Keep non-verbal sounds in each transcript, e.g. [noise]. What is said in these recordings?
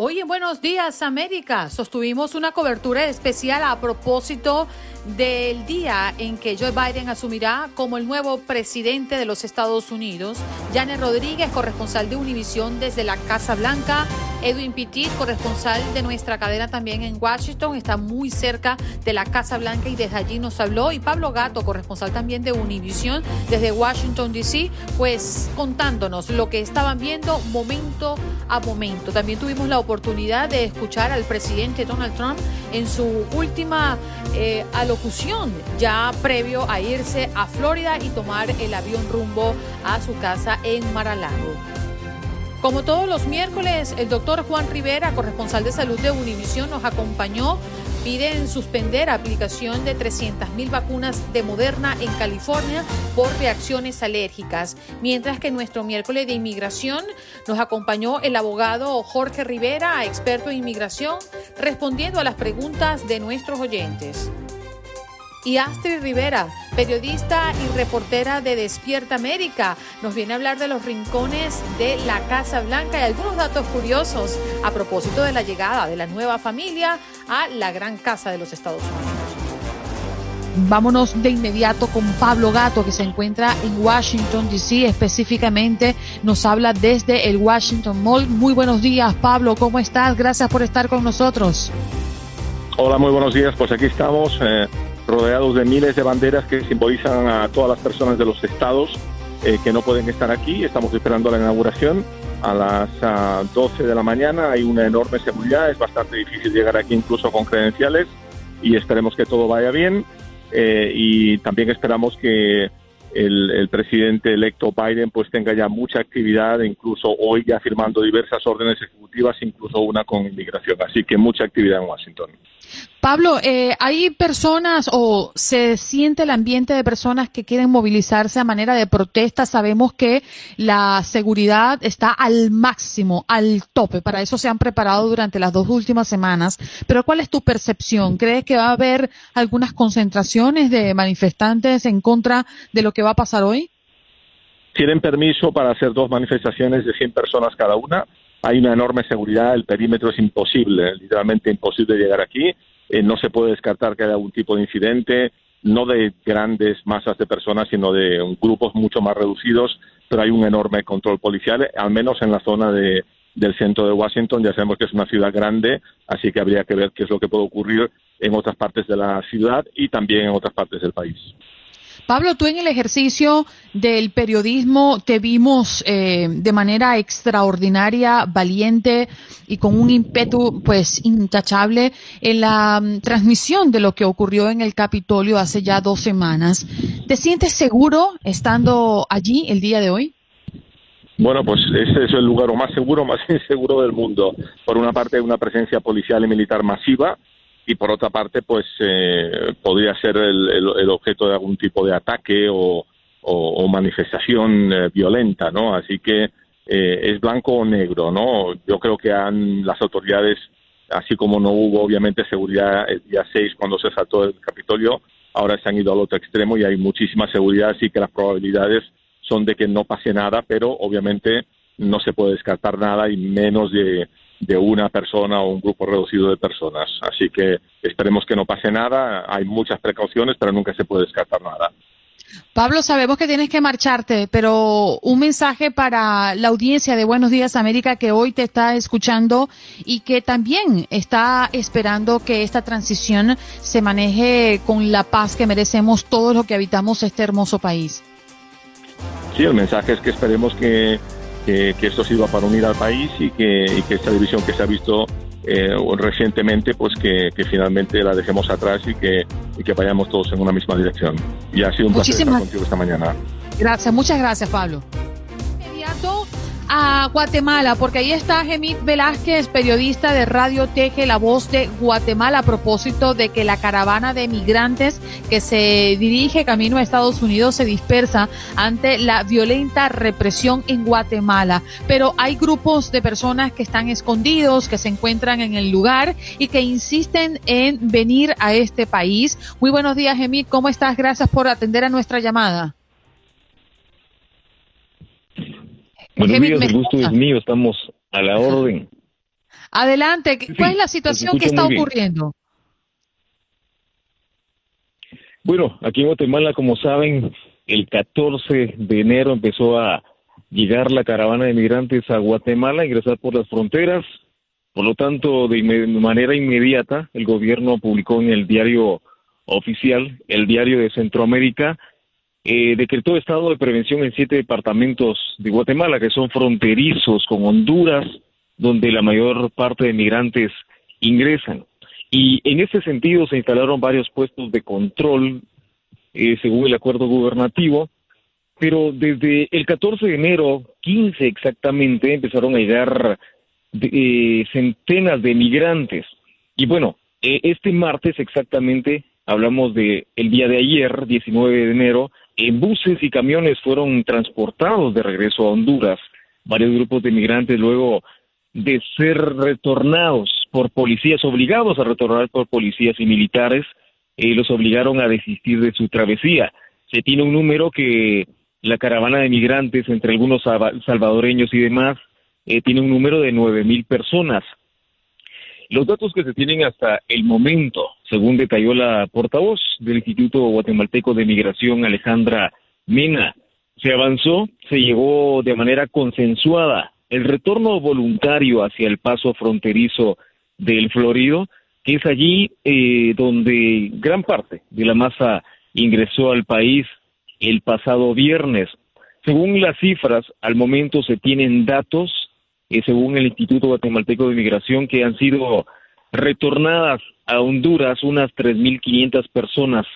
Hoy en Buenos Días América sostuvimos una cobertura especial a propósito del día en que Joe Biden asumirá como el nuevo presidente de los Estados Unidos. Janet Rodríguez, corresponsal de Univisión desde la Casa Blanca. Edwin Pitit, corresponsal de nuestra cadena también en Washington, está muy cerca de la Casa Blanca y desde allí nos habló. Y Pablo Gato, corresponsal también de Univisión desde Washington, D.C., pues contándonos lo que estaban viendo momento a momento. También tuvimos la oportunidad de escuchar al presidente Donald Trump en su última eh, alocución, ya previo a irse a Florida y tomar el avión rumbo a su casa en Mar-a-Lago. Como todos los miércoles, el doctor Juan Rivera, corresponsal de salud de Univisión, nos acompañó. Piden suspender aplicación de 300.000 vacunas de Moderna en California por reacciones alérgicas. Mientras que nuestro miércoles de inmigración nos acompañó el abogado Jorge Rivera, experto en inmigración, respondiendo a las preguntas de nuestros oyentes y Astrid Rivera, periodista y reportera de Despierta América. Nos viene a hablar de los rincones de la Casa Blanca y algunos datos curiosos a propósito de la llegada de la nueva familia a la gran casa de los Estados Unidos. Vámonos de inmediato con Pablo Gato, que se encuentra en Washington, D.C. Específicamente nos habla desde el Washington Mall. Muy buenos días, Pablo. ¿Cómo estás? Gracias por estar con nosotros. Hola, muy buenos días. Pues aquí estamos. Eh rodeados de miles de banderas que simbolizan a todas las personas de los estados eh, que no pueden estar aquí. Estamos esperando la inauguración a las 12 de la mañana. Hay una enorme seguridad, es bastante difícil llegar aquí incluso con credenciales y esperemos que todo vaya bien. Eh, y también esperamos que el, el, presidente electo Biden pues tenga ya mucha actividad, incluso hoy ya firmando diversas órdenes ejecutivas, incluso una con inmigración. Así que mucha actividad en Washington. Pablo, eh, ¿hay personas o se siente el ambiente de personas que quieren movilizarse a manera de protesta? Sabemos que la seguridad está al máximo, al tope. Para eso se han preparado durante las dos últimas semanas. Pero ¿cuál es tu percepción? ¿Crees que va a haber algunas concentraciones de manifestantes en contra de lo que va a pasar hoy? Tienen permiso para hacer dos manifestaciones de 100 personas cada una hay una enorme seguridad, el perímetro es imposible, literalmente imposible llegar aquí, eh, no se puede descartar que haya algún tipo de incidente, no de grandes masas de personas, sino de grupos mucho más reducidos, pero hay un enorme control policial, al menos en la zona de, del centro de Washington. Ya sabemos que es una ciudad grande, así que habría que ver qué es lo que puede ocurrir en otras partes de la ciudad y también en otras partes del país. Pablo, tú en el ejercicio del periodismo te vimos eh, de manera extraordinaria, valiente y con un ímpetu pues intachable en la um, transmisión de lo que ocurrió en el Capitolio hace ya dos semanas. ¿Te sientes seguro estando allí el día de hoy? Bueno, pues ese es el lugar más seguro, [laughs] más inseguro del mundo. Por una parte, una presencia policial y militar masiva, y por otra parte, pues eh, podría ser el, objeto de algún tipo de ataque o, manifestación eh, violenta, ¿no? Así que eh, es blanco o negro, ¿no? Yo creo que han, las autoridades así como no hubo obviamente seguridad el día 6 cuando se saltó el Capitolio, ahora se han ido al otro extremo y hay muchísima seguridad, así que las probabilidades son de que no pase nada, pero obviamente no se puede descartar nada y menos de, de una persona o un grupo reducido de personas. Así que esperemos que no pase nada, hay muchas precauciones, pero nunca se puede descartar nada. Pablo, sabemos que tienes que marcharte, pero un mensaje para la audiencia de Buenos Días América que hoy te está escuchando y que también está esperando que esta transición se maneje con la paz que merecemos todos los que habitamos este hermoso país. Sí, el mensaje es que esperemos que, que, esto sirva para unir al país y que, y que esta división que se ha visto eh, recientemente, pues que, finalmente la dejemos atrás y que, y que vayamos todos en una misma dirección. Y ha sido un placer estar contigo esta mañana. Gracias, muchas gracias, Pablo a Guatemala, porque ahí está Gemit Velázquez, periodista de Radio Teje, la voz de Guatemala, a propósito de que la caravana de migrantes que se dirige camino a Estados Unidos se dispersa ante la violenta represión en Guatemala. Pero hay grupos de personas que están escondidos, que se encuentran en el lugar y que insisten en venir a este país. Muy buenos días, Gemit, ¿cómo estás? Gracias por atender a nuestra llamada. Buenos días, el gusto es mío, estamos a la orden. Adelante, ¿cuál es la situación que está ocurriendo? Bueno, aquí en Guatemala, como saben, el 14 de enero empezó a llegar la caravana de migrantes a Guatemala, a ingresar por las fronteras. Por lo tanto, de manera inmediata, el gobierno publicó en el diario oficial, el diario de Centroamérica, eh, decretó estado de prevención en siete departamentos de Guatemala que son fronterizos con Honduras, donde la mayor parte de migrantes ingresan. Y en ese sentido se instalaron varios puestos de control, eh, según el acuerdo gubernativo, pero desde el 14 de enero, 15 exactamente, empezaron a llegar eh, centenas de migrantes. Y bueno, eh, este martes exactamente, hablamos de el día de ayer, 19 de enero, en buses y camiones fueron transportados de regreso a Honduras. Varios grupos de migrantes luego de ser retornados por policías, obligados a retornar por policías y militares, eh, los obligaron a desistir de su travesía. Se tiene un número que la caravana de migrantes, entre algunos salvadoreños y demás, eh, tiene un número de nueve mil personas. Los datos que se tienen hasta el momento, según detalló la portavoz del Instituto Guatemalteco de Migración, Alejandra Mena, se avanzó, se llegó de manera consensuada el retorno voluntario hacia el paso fronterizo del Florido, que es allí eh, donde gran parte de la masa ingresó al país el pasado viernes. Según las cifras, al momento se tienen datos eh, según el Instituto Guatemalteco de Migración, que han sido retornadas a Honduras unas 3.500 personas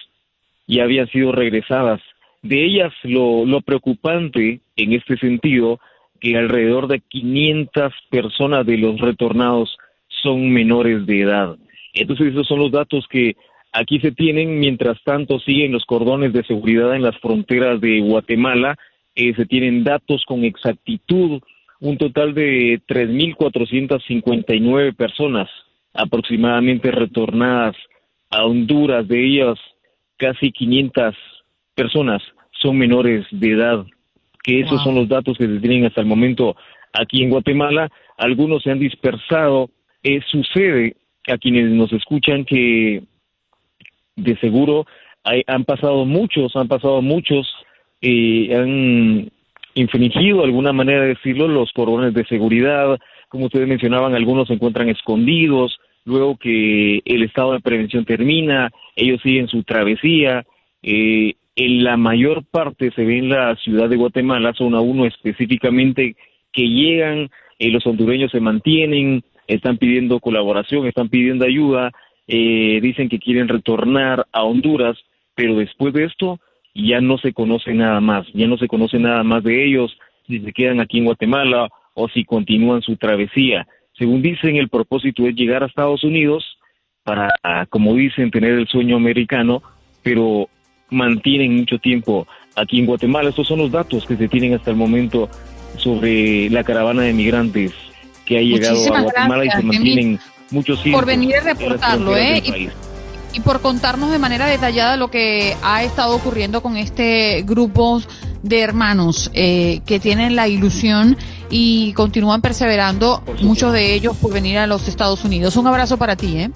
y habían sido regresadas. De ellas, lo, lo preocupante en este sentido, que alrededor de 500 personas de los retornados son menores de edad. Entonces, esos son los datos que aquí se tienen. Mientras tanto, siguen los cordones de seguridad en las fronteras de Guatemala. Eh, se tienen datos con exactitud un total de 3.459 personas aproximadamente retornadas a Honduras, de ellas casi 500 personas son menores de edad, que esos son los datos que se tienen hasta el momento aquí en Guatemala, algunos se han dispersado, eh, sucede a quienes nos escuchan que de seguro han pasado muchos, han pasado muchos, eh, han infringido, alguna manera de decirlo, los cordones de seguridad. Como ustedes mencionaban, algunos se encuentran escondidos, luego que el estado de prevención termina, ellos siguen su travesía. Eh, en la mayor parte se ve en la ciudad de Guatemala, zona 1 específicamente, que llegan, eh, los hondureños se mantienen, están pidiendo colaboración, están pidiendo ayuda, eh, dicen que quieren retornar a Honduras, pero después de esto ya no se conoce nada más, ya no se conoce nada más de ellos, si se quedan aquí en Guatemala o si continúan su travesía. Según dicen, el propósito es llegar a Estados Unidos para, como dicen, tener el sueño americano, pero mantienen mucho tiempo aquí en Guatemala. Estos son los datos que se tienen hasta el momento sobre la caravana de migrantes que ha llegado a Guatemala y se mantienen muchos Por venir a reportarlo, ¿eh? Y, por contarnos de manera detallada lo que ha estado ocurriendo con este grupo de hermanos eh, que tienen la ilusión y continúan perseverando, muchos de ellos por venir a los Estados Unidos. Un abrazo para ti, ¿eh?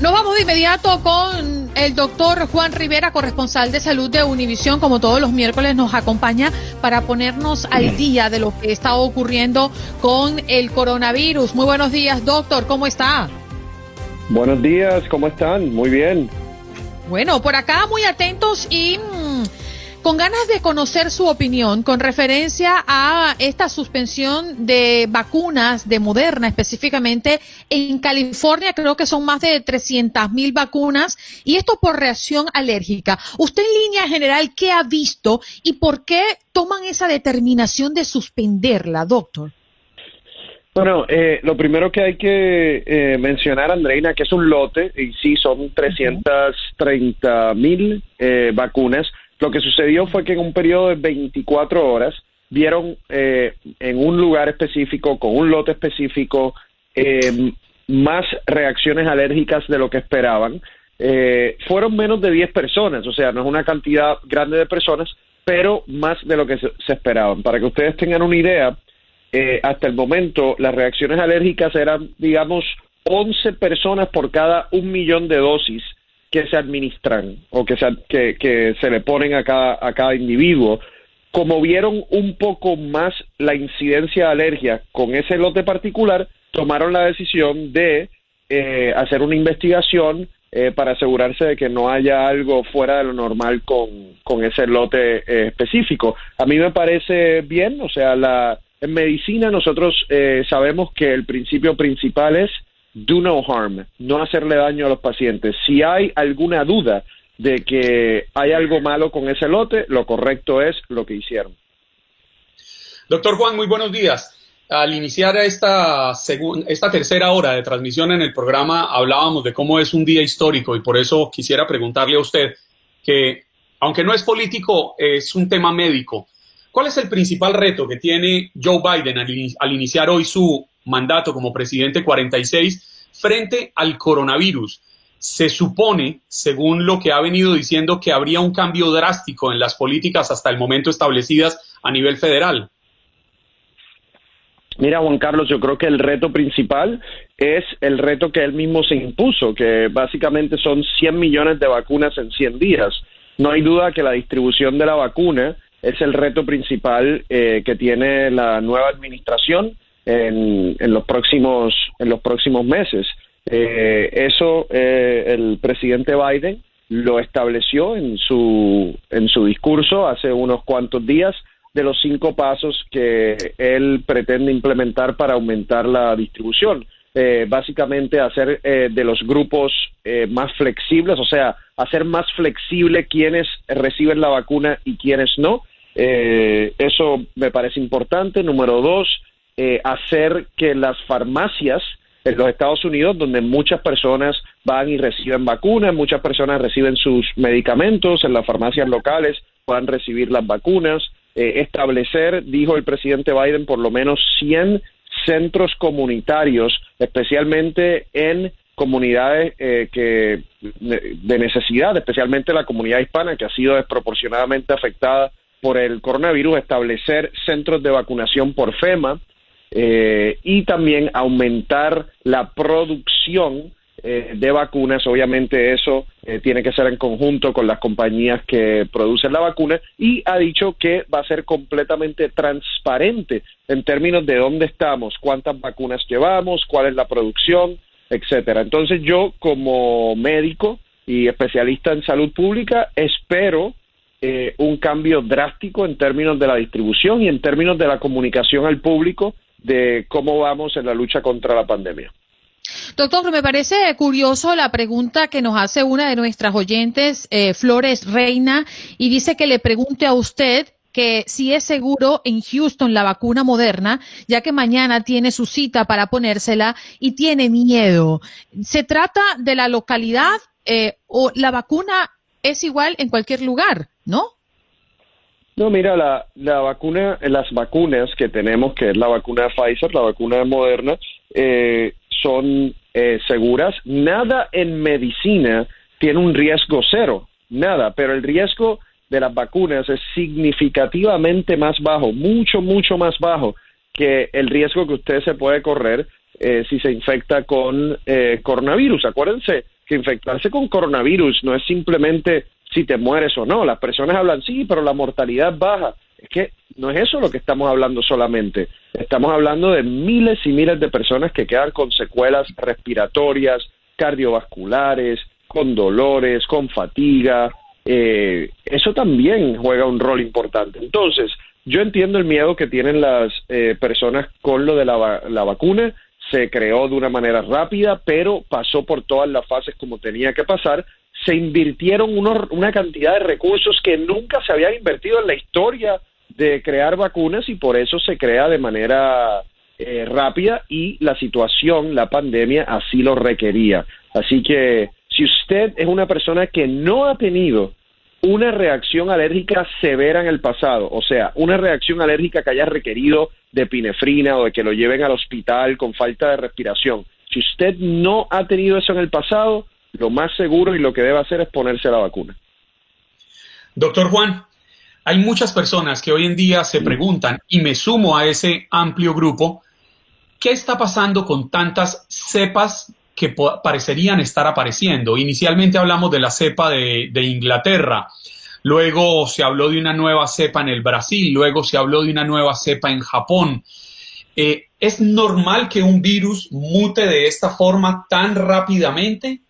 Nos vamos de inmediato con el doctor Juan Rivera, corresponsal de salud de Univisión, como todos los miércoles nos acompaña para ponernos al día de lo que está ocurriendo con el coronavirus. Muy buenos días, doctor, ¿cómo está? Buenos días, ¿cómo están? Muy bien. Bueno, por acá muy atentos y mm, con ganas de conocer su opinión con referencia a esta suspensión de vacunas de Moderna específicamente en California, creo que son más de 300 mil vacunas y esto por reacción alérgica. Usted en línea general, ¿qué ha visto y por qué toman esa determinación de suspenderla, doctor? Bueno, eh, lo primero que hay que eh, mencionar, Andreina, que es un lote, y sí, son 330 mil eh, vacunas, lo que sucedió fue que en un periodo de 24 horas vieron eh, en un lugar específico, con un lote específico, eh, más reacciones alérgicas de lo que esperaban. Eh, fueron menos de 10 personas, o sea, no es una cantidad grande de personas, pero más de lo que se, se esperaban. Para que ustedes tengan una idea, hasta el momento las reacciones alérgicas eran, digamos, 11 personas por cada un millón de dosis que se administran o que se, que, se le ponen a cada, a cada individuo, como vieron un poco más la incidencia de alergia con ese lote particular, tomaron la decisión de eh, hacer una investigación eh, para asegurarse de que no haya algo fuera de lo normal con, con ese lote eh, específico. A mí me parece bien, o sea, la, en medicina nosotros sabemos que el principio principal es do no harm, no hacerle daño a los pacientes. Si hay alguna duda de que hay algo malo con ese lote, lo correcto es lo que hicieron. Doctor Juan, muy buenos días. Al iniciar esta, esta tercera hora de transmisión en el programa, hablábamos de cómo es un día histórico y por eso quisiera preguntarle a usted que, aunque no es político, es un tema médico. ¿Cuál es el principal reto que tiene Joe Biden al iniciar hoy su mandato como presidente 46 frente al coronavirus. Se supone, según lo que ha venido diciendo, que habría un cambio drástico en las políticas hasta el momento establecidas a nivel federal. Mira, Juan Carlos, yo creo que el reto principal es el reto que él mismo se impuso, que básicamente son 100 millones de vacunas en 100 días. No hay duda que la distribución de la vacuna es el reto principal eh, que tiene la nueva administración en, los próximos en los próximos meses. Eh, eso eh, el presidente Biden lo estableció en su en su discurso hace unos cuantos días de los cinco pasos que él pretende implementar para aumentar la distribución. Eh, básicamente hacer de los grupos más flexibles, o sea, hacer más flexible quienes reciben la vacuna y quienes no. Eso me parece importante. Número dos, eh, hacer que las farmacias en los Estados Unidos, donde muchas personas van y reciben vacunas, muchas personas reciben sus medicamentos en las farmacias locales, puedan recibir las vacunas, eh, establecer, dijo el presidente Biden, por lo menos 100 centros comunitarios, especialmente en comunidades eh, que de necesidad, especialmente la comunidad hispana que ha sido desproporcionadamente afectada por el coronavirus, establecer centros de vacunación por FEMA, eh, y también aumentar la producción eh, de vacunas. Obviamente eso eh, tiene que ser en conjunto con las compañías que producen la vacuna y ha dicho que va a ser completamente transparente en términos de dónde estamos, cuántas vacunas llevamos, cuál es la producción, etcétera. Entonces yo como médico y especialista en salud pública espero un cambio drástico en términos de la distribución y en términos de la comunicación al público de cómo vamos en la lucha contra la pandemia. Doctor, me parece curioso la pregunta que nos hace una de nuestras oyentes, eh, Flores Reina, y dice que le pregunte a usted que si es seguro en Houston la vacuna moderna, ya que mañana tiene su cita para ponérsela y tiene miedo. ¿Se trata de la localidad eh, o la vacuna es igual en cualquier lugar, no? No, mira, la, la vacuna, las vacunas que tenemos, que es la vacuna de Pfizer, la vacuna de Moderna, eh, son eh, seguras. Nada en medicina tiene un riesgo cero, nada, pero el riesgo de las vacunas es significativamente más bajo, mucho, mucho más bajo que el riesgo que usted se puede correr eh, si se infecta con eh, coronavirus. Acuérdense que infectarse con coronavirus no es simplemente si te mueres o no. Las personas hablan, sí, pero la mortalidad baja. Es que no es eso lo que estamos hablando solamente. Estamos hablando de miles y miles de personas que quedan con secuelas respiratorias, cardiovasculares, con dolores, con fatiga. Eh, eso también juega un rol importante. Entonces, yo entiendo el miedo que tienen las eh, personas con lo de la, la vacuna. Se creó de una manera rápida, pero pasó por todas las fases como tenía que pasar se invirtieron una cantidad de recursos que nunca se habían invertido en la historia de crear vacunas y por eso se crea de manera eh, rápida y la situación, la pandemia así lo requería. Así que si usted es una persona que no ha tenido una reacción alérgica severa en el pasado, o sea, una reacción alérgica que haya requerido de pinefrina o de que lo lleven al hospital con falta de respiración, si usted no ha tenido eso en el pasado, lo más seguro y lo que debe hacer es ponerse la vacuna. Doctor Juan, hay muchas personas que hoy en día se preguntan, y me sumo a ese amplio grupo, ¿qué está pasando con tantas cepas que parecerían estar apareciendo? Inicialmente hablamos de la cepa de, Inglaterra, luego se habló de una nueva cepa en el Brasil, luego se habló de una nueva cepa en Japón. Eh, ¿Es normal que un virus mute de esta forma tan rápidamente?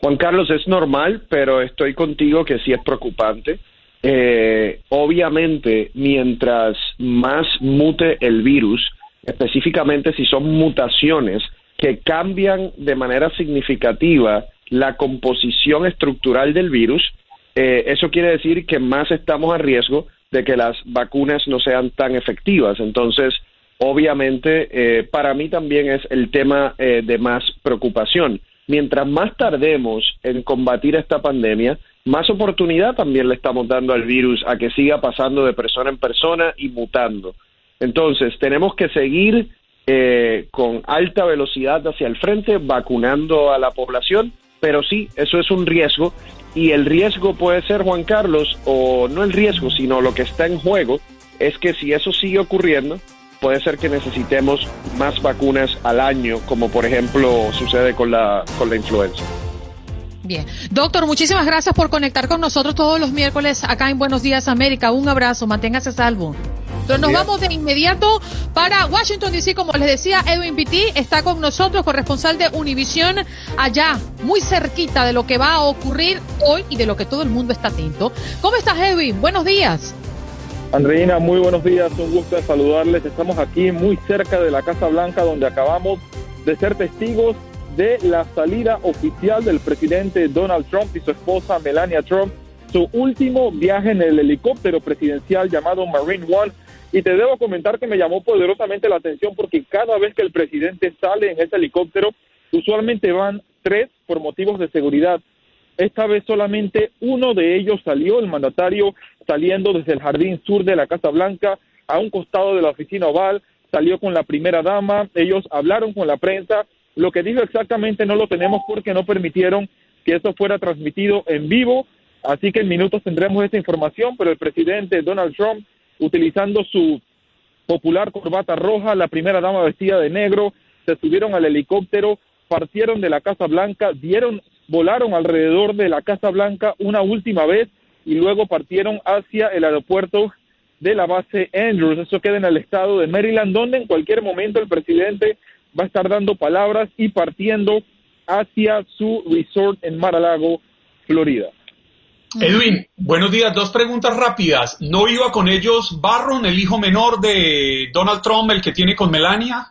Juan Carlos, es normal, pero estoy contigo que sí es preocupante. Eh, obviamente, mientras más mute el virus, específicamente si son mutaciones que cambian de manera significativa la composición estructural del virus, eh, eso quiere decir que más estamos a riesgo de que las vacunas no sean tan efectivas. Entonces, obviamente, eh, para mí también es el tema de más preocupación mientras más tardemos en combatir esta pandemia, más oportunidad también le estamos dando al virus a que siga pasando de persona en persona y mutando. Entonces, tenemos que seguir eh, con alta velocidad hacia el frente, vacunando a la población, pero sí, eso es un riesgo y el riesgo puede ser, Juan Carlos, o no el riesgo, sino lo que está en juego, es que si eso sigue ocurriendo, puede ser que necesitemos más vacunas al año, como por ejemplo sucede con la, con la influenza. Bien. Doctor, muchísimas gracias por conectar con nosotros todos los miércoles acá en Buenos Días América. Un abrazo, manténgase salvo. Entonces nos vamos de inmediato para Washington DC, como les decía, Edwin Pitti está con nosotros, corresponsal de Univisión, allá, muy cerquita de lo que va a ocurrir hoy y de lo que todo el mundo está atento. ¿Cómo estás, Edwin? Buenos días. Andreina, muy buenos días, un gusto de saludarles. Estamos aquí muy cerca de la Casa Blanca donde acabamos de ser testigos de la salida oficial del presidente Donald Trump y su esposa Melania Trump, su último viaje en el helicóptero presidencial llamado Marine One. Y te debo comentar que me llamó poderosamente la atención porque cada vez que el presidente sale en ese helicóptero, usualmente van tres por motivos de seguridad. Esta vez solamente uno de ellos salió, el mandatario saliendo desde el jardín sur de la Casa Blanca a un costado de la oficina oval, salió con la primera dama, ellos hablaron con la prensa, lo que dijo exactamente no lo tenemos porque no permitieron que eso fuera transmitido en vivo, así que en minutos tendremos esa información, pero el presidente Donald Trump, utilizando su popular corbata roja, la primera dama vestida de negro, se subieron al helicóptero, partieron de la Casa Blanca, dieron, volaron alrededor de la Casa Blanca una última vez y luego partieron hacia el aeropuerto de la base Andrews. Eso queda en el estado de Maryland, donde en cualquier momento el presidente va a estar dando palabras y partiendo hacia su resort en Mar-a-Lago, Florida. Edwin, buenos días. Dos preguntas rápidas. ¿No iba con ellos Barron, el hijo menor de Donald Trump, el que tiene con Melania?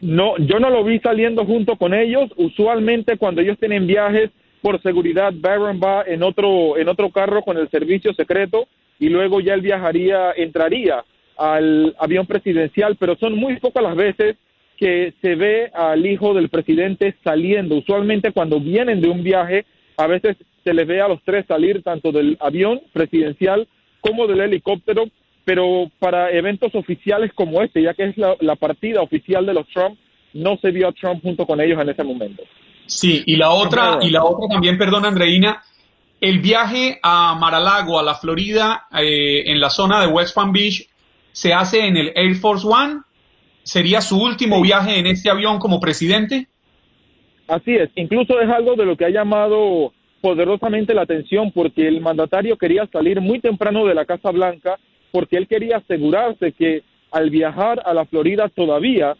No, yo no lo vi saliendo junto con ellos. Usualmente cuando ellos tienen viajes por seguridad, Barron va en otro, en otro carro con el servicio secreto y luego ya él viajaría, entraría al avión presidencial, pero son muy pocas las veces que se ve al hijo del presidente saliendo. Usualmente cuando vienen de un viaje, a veces se les ve a los tres salir tanto del avión presidencial como del helicóptero, pero para eventos oficiales como este, ya que es la partida oficial de los Trump, no se vio a Trump junto con ellos en ese momento. Sí, y la otra, y la otra también, perdón, Andreina, el viaje a Maralago, a la Florida, eh, en la zona de West Palm Beach, se hace en el Air Force One. ¿Sería su último viaje en este avión como presidente? Así es, incluso es algo de lo que ha llamado poderosamente la atención porque el mandatario quería salir muy temprano de la Casa Blanca porque él quería asegurarse que al viajar a la Florida todavía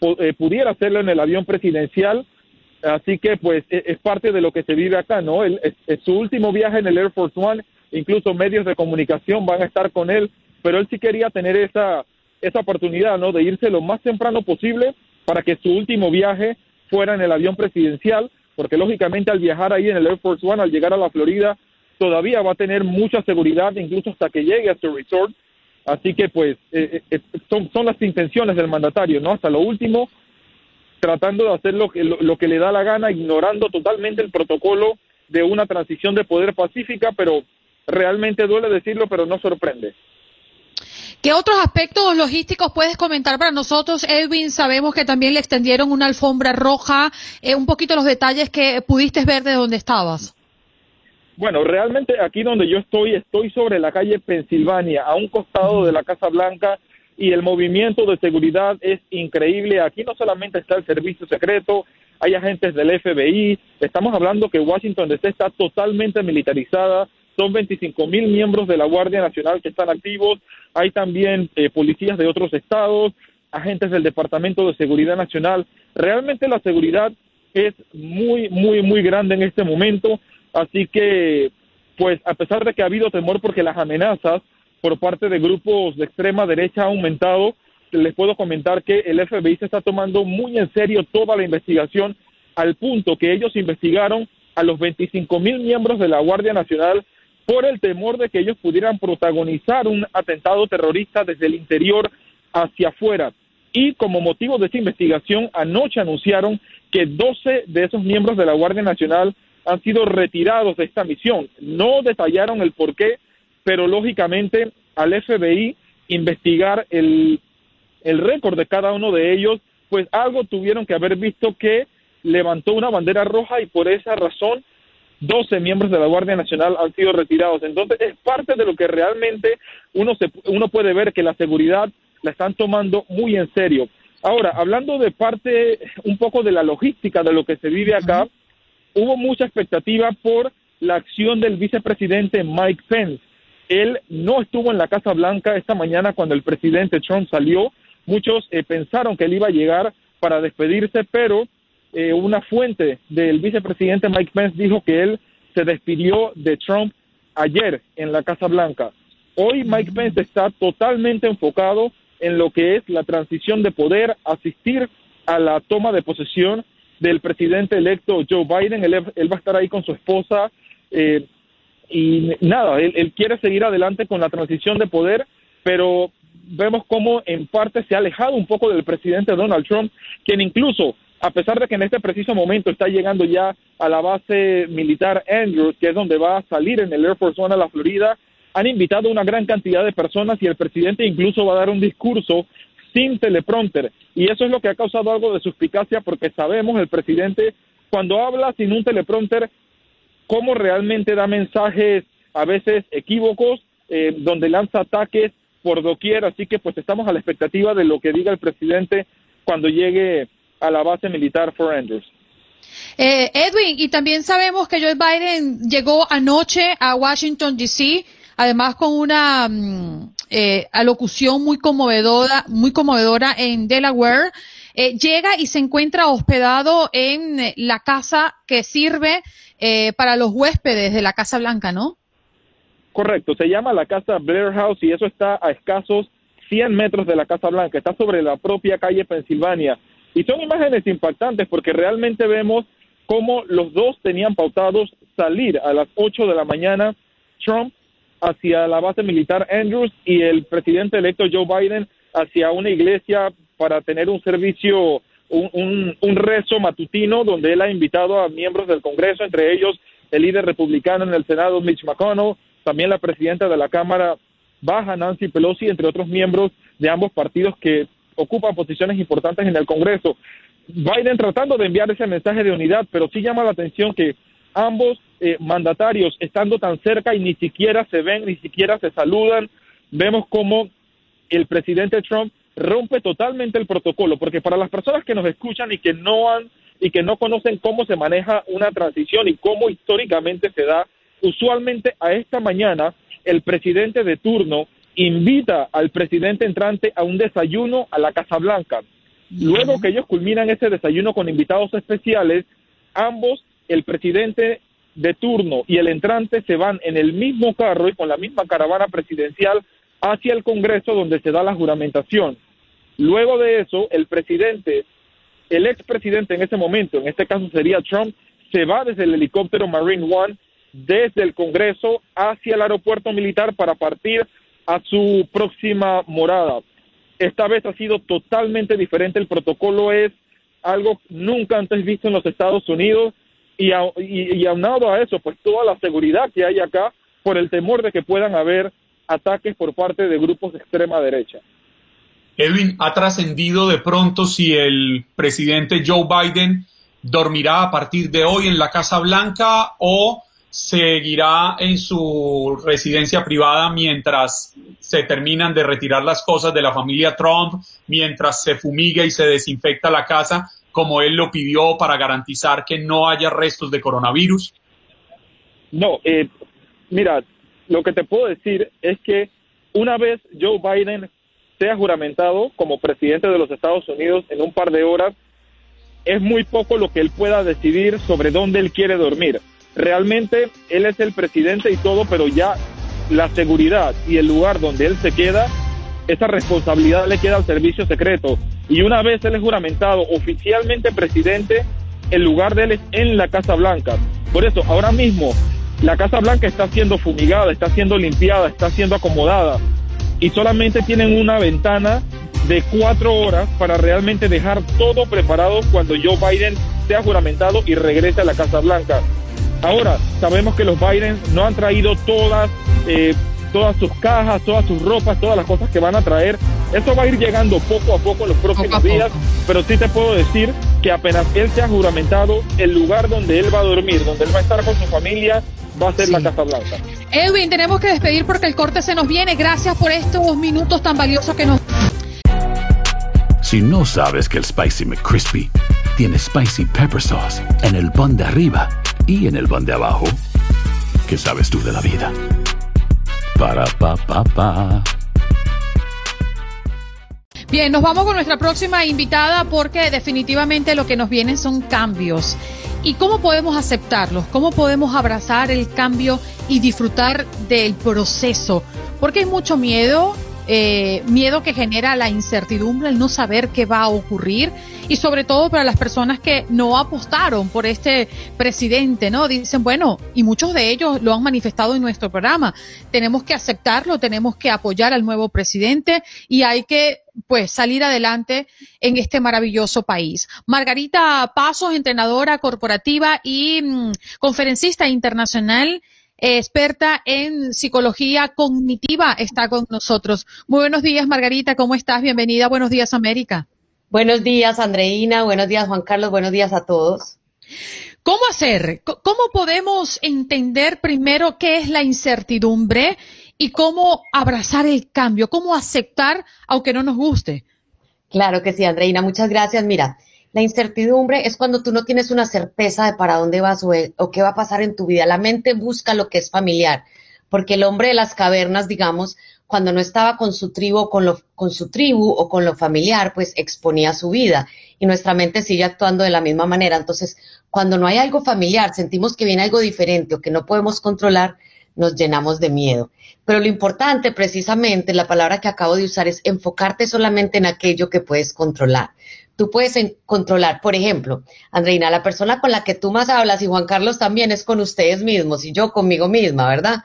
eh, pudiera hacerlo en el avión presidencial. Así que pues e, es, parte de lo que se vive acá, ¿no? es, su último viaje en el Air Force One, incluso medios de comunicación van a estar con él, pero él sí quería tener esa, esa oportunidad, ¿no? De irse lo más temprano posible para que su último viaje fuera en el avión presidencial, porque lógicamente al viajar ahí en el Air Force One, al llegar a la Florida, todavía va a tener mucha seguridad, incluso hasta que llegue a su resort, Así que pues eh, eh, eh, son, son las intenciones del mandatario, ¿no? Hasta lo último, tratando de hacer lo que, lo, que le da la gana, ignorando totalmente el protocolo de una transición de poder pacífica, pero realmente duele decirlo, pero no sorprende. ¿Qué otros aspectos logísticos puedes comentar para nosotros, Edwin? Sabemos que también le extendieron una alfombra roja. un poquito los detalles que pudiste ver de donde estabas. Bueno, realmente aquí donde yo estoy, estoy sobre la calle Pensilvania, a un costado de la Casa Blanca, y el movimiento de seguridad es increíble. Aquí no solamente está el servicio secreto, hay agentes del FBI, estamos hablando que Washington DC está totalmente militarizada, son 25 mil miembros de la Guardia Nacional que están activos, hay también eh, policías de otros estados, agentes del Departamento de Seguridad Nacional. Realmente la seguridad es muy, muy, muy grande en este momento. Así que, pues a pesar de que ha habido temor porque las amenazas por parte de grupos de extrema derecha han aumentado, les puedo comentar que el FBI se está tomando muy en serio toda la investigación al punto que ellos investigaron a los 25 mil miembros de la Guardia Nacional por el temor de que ellos pudieran protagonizar un atentado terrorista desde el interior hacia afuera. Y como motivo de esa investigación, anoche anunciaron que 12 de esos miembros de la Guardia Nacional han sido retirados de esta misión. No detallaron el por qué, pero lógicamente al FBI investigar el, el récord de cada uno de ellos, pues algo tuvieron que haber visto que levantó una bandera roja y por esa razón 12 miembros de la Guardia Nacional han sido retirados. Entonces es parte de lo que realmente uno, se, uno puede ver que la seguridad la están tomando muy en serio. Ahora, hablando de parte un poco de la logística de lo que se vive acá, hubo mucha expectativa por la acción del vicepresidente Mike Pence. Él no estuvo en la Casa Blanca esta mañana cuando el presidente Trump salió. Muchos eh, pensaron que él iba a llegar para despedirse, pero eh, una fuente del vicepresidente Mike Pence dijo que él se despidió de Trump ayer en la Casa Blanca. Hoy Mike Pence está totalmente enfocado en lo que es la transición de poder, asistir a la toma de posesión del presidente electo Joe Biden. Él, va a estar ahí con su esposa. Eh, y nada, él, quiere seguir adelante con la transición de poder, pero vemos cómo en parte se ha alejado un poco del presidente Donald Trump, quien incluso, a pesar de que en este preciso momento está llegando ya a la base militar Andrews, que es donde va a salir en el Air Force One a la Florida, han invitado una gran cantidad de personas y el presidente incluso va a dar un discurso sin teleprompter. Y eso es lo que ha causado algo de suspicacia porque sabemos el presidente cuando habla sin un teleprompter cómo realmente da mensajes a veces equívocos, eh, donde lanza ataques por doquier. Así que pues estamos a la expectativa de lo que diga el presidente cuando llegue a la base militar for Andrews. Eh, Edwin, y también sabemos que Joe Biden llegó anoche a Washington, D.C., además con una mm, eh, alocución muy conmovedora, muy conmovedora en Delaware. Eh, llega y se encuentra hospedado en la casa que sirve eh, para los huéspedes de la Casa Blanca, ¿no? Correcto, se llama la Casa Blair House y eso está a escasos 100 metros de la Casa Blanca, está sobre la propia calle Pensilvania. Y son imágenes impactantes porque realmente vemos cómo los dos tenían pautados salir a las 8 de la mañana. Trump hacia la base militar Andrews y el presidente electo Joe Biden hacia una iglesia para tener un servicio, un, un, rezo matutino donde él ha invitado a miembros del Congreso, entre ellos el líder republicano en el Senado, Mitch McConnell, también la presidenta de la Cámara Baja, Nancy Pelosi, entre otros miembros de ambos partidos que ocupan posiciones importantes en el Congreso. Biden tratando de enviar ese mensaje de unidad, pero sí llama la atención que ambos eh, mandatarios estando tan cerca y ni siquiera se ven, ni siquiera se saludan, vemos como el presidente Trump rompe totalmente el protocolo, porque para las personas que nos escuchan y que no han y que no conocen cómo se maneja una transición y cómo históricamente se da, usualmente a esta mañana el presidente de turno invita al presidente entrante a un desayuno a la Casa Blanca. Luego que ellos culminan ese desayuno con invitados especiales, ambos, el presidente de turno y el entrante, se van en el mismo carro y con la misma caravana presidencial hacia el Congreso donde se da la juramentación. Luego de eso, el presidente, el expresidente en ese momento, en este caso sería Trump, se va desde el helicóptero Marine One desde el Congreso hacia el aeropuerto militar para partir a su próxima morada. Esta vez ha sido totalmente diferente. El protocolo es algo nunca antes visto en los Estados Unidos y, y, aunado a eso, pues toda la seguridad que hay acá por el temor de que puedan haber ataques por parte de grupos de extrema derecha. Edwin, ¿ha trascendido de pronto si el presidente Joe Biden dormirá a partir de hoy en la Casa Blanca o seguirá en su residencia privada mientras se terminan de retirar las cosas de la familia Trump, mientras se fumiga y se desinfecta la casa, como él lo pidió para garantizar que no haya restos de coronavirus? No, eh, mira, lo que te puedo decir es que una vez Joe Biden sea juramentado como presidente de los Estados Unidos en un par de horas, es muy poco lo que él pueda decidir sobre dónde él quiere dormir realmente él es el presidente y todo, pero ya la seguridad y el lugar donde él se queda, esa responsabilidad le queda al servicio secreto. Y una vez él es juramentado oficialmente presidente, el lugar de él es en la Casa Blanca. Por eso, ahora mismo, la Casa Blanca está siendo fumigada, está siendo limpiada, está siendo acomodada. Y solamente tienen una ventana de cuatro horas para realmente dejar todo preparado cuando Joe Biden sea juramentado y regrese a la Casa Blanca. Ahora, sabemos que los Biden no han traído todas, eh, todas sus cajas, todas sus ropas, todas las cosas que van a traer. Eso va a ir llegando poco a poco en los próximos días, pero sí te puedo decir que apenas él se ha juramentado, el lugar donde él va a dormir, donde él va a estar con su familia, va a ser la Casa Blanca. Edwin, tenemos que despedir porque el corte se nos viene. Gracias por estos minutos tan valiosos que nos... Si no sabes que el Spicy McCrispy tiene Spicy Pepper Sauce en el pan de arriba, y en el pan de abajo, ¿qué sabes tú de la vida? Para pa pa pa. Bien, nos vamos con nuestra próxima invitada porque definitivamente lo que nos vienen son cambios. ¿Y cómo podemos aceptarlos? ¿Cómo podemos abrazar el cambio y disfrutar del proceso? Porque hay mucho miedo, eh, miedo que genera la incertidumbre, el no saber qué va a ocurrir y sobre todo para las personas que no apostaron por este presidente, ¿no? Dicen, bueno, y muchos de ellos lo han manifestado en nuestro programa, tenemos que aceptarlo, tenemos que apoyar al nuevo presidente y hay que pues salir adelante en este maravilloso país. Margarita Pasos, entrenadora corporativa y mm, conferencista internacional, experta en psicología cognitiva, está con nosotros. Muy buenos días, Margarita, ¿cómo estás? Bienvenida Buenos Días, América. Buenos días, Andreina. Buenos días, Juan Carlos. Buenos días a todos. ¿Cómo hacer? ¿Cómo podemos entender primero qué es la incertidumbre y cómo abrazar el cambio? ¿Cómo aceptar aunque no nos guste? Claro que sí, Andreina. Muchas gracias. Mira, la incertidumbre es cuando tú no tienes una certeza de para dónde vas o, qué va a pasar en tu vida. La mente busca lo que es familiar, porque el hombre de las cavernas, digamos, cuando no estaba con su tribu, con, lo, con su tribu o con lo familiar, pues exponía su vida y nuestra mente sigue actuando de la misma manera. Entonces, cuando no hay algo familiar, sentimos que viene algo diferente o que no podemos controlar, nos llenamos de miedo. Pero lo importante, precisamente, la palabra que acabo de usar es enfocarte solamente en aquello que puedes controlar tú puedes controlar. Por ejemplo, Andreina, la persona con la que tú más hablas y Juan Carlos también es con ustedes mismos y yo conmigo misma, ¿verdad?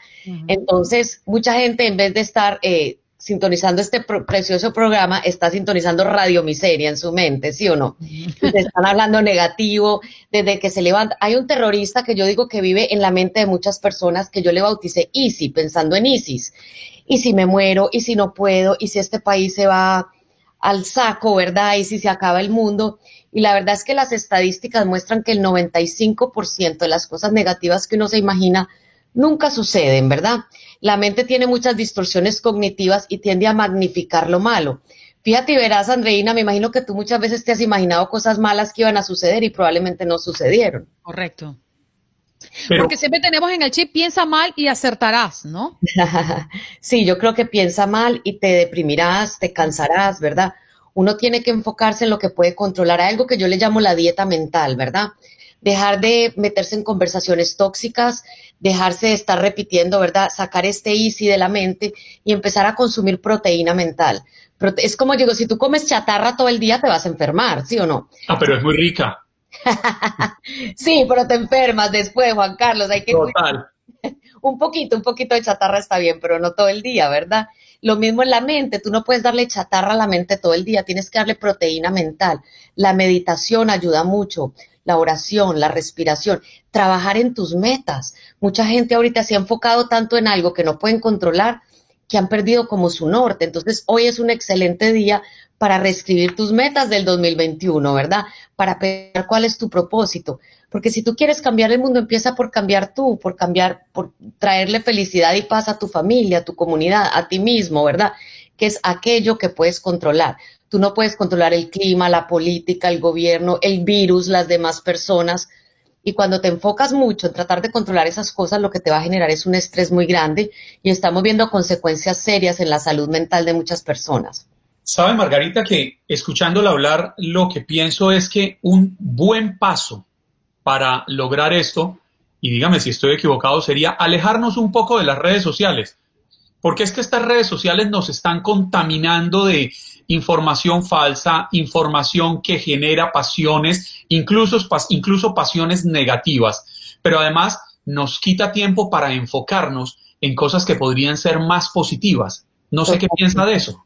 Entonces, mucha gente en vez de estar eh, sintonizando este precioso programa, está sintonizando radio miseria en su mente, ¿sí o no? están hablando negativo desde que se levanta. Hay un terrorista que yo digo que vive en la mente de muchas personas que yo le bauticé Easy, pensando en ISIS. ¿Y si me muero? ¿Y si no puedo? ¿Y si este país se va al saco, ¿verdad? Y si se acaba el mundo. Y la verdad es que las estadísticas muestran que el 95% de las cosas negativas que uno se imagina nunca suceden, ¿verdad? La mente tiene muchas distorsiones cognitivas y tiende a magnificar lo malo. Fíjate y verás, Andreina, me imagino que tú muchas veces te has imaginado cosas malas que iban a suceder y probablemente no sucedieron. Correcto. Porque siempre tenemos en el chip piensa mal y acertarás, ¿no? [laughs] sí, yo creo que piensa mal y te deprimirás, te cansarás, ¿verdad? Uno tiene que enfocarse en lo que puede controlar, algo que yo le llamo la dieta mental, ¿verdad? Dejar de meterse en conversaciones tóxicas, dejarse de estar repitiendo, ¿verdad? Sacar este easy de la mente y empezar a consumir proteína mental. Es como digo, si tú comes chatarra todo el día te vas a enfermar, ¿sí o no? Ah, pero es muy rica. [laughs] sí, pero te enfermas después, Juan Carlos. Hay que Total. [laughs] un poquito, un poquito de chatarra está bien, pero no todo el día, ¿verdad? Lo mismo en la mente, tú no puedes darle chatarra a la mente todo el día, tienes que darle proteína mental. La meditación ayuda mucho, la oración, la respiración, trabajar en tus metas. Mucha gente ahorita se ha enfocado tanto en algo que no pueden controlar que han perdido como su norte. Entonces, hoy es un excelente día para reescribir tus metas del 2021, ¿verdad? Para pensar cuál es tu propósito. Porque si tú quieres cambiar el mundo, empieza por cambiar tú, por cambiar, por traerle felicidad y paz a tu familia, a tu comunidad, a ti mismo, ¿verdad? Que es aquello que puedes controlar. Tú no puedes controlar el clima, la política, el gobierno, el virus, las demás personas. Y cuando te enfocas mucho en tratar de controlar esas cosas, lo que te va a generar es un estrés muy grande y estamos viendo consecuencias serias en la salud mental de muchas personas. Sabe, Margarita, que escuchándola hablar, lo que pienso es que un buen paso para lograr esto, y dígame si estoy equivocado, sería alejarnos un poco de las redes sociales. Porque es que estas redes sociales nos están contaminando de información falsa, información que genera pasiones, incluso, incluso pasiones negativas. Pero además nos quita tiempo para enfocarnos en cosas que podrían ser más positivas. No sé qué piensa de eso.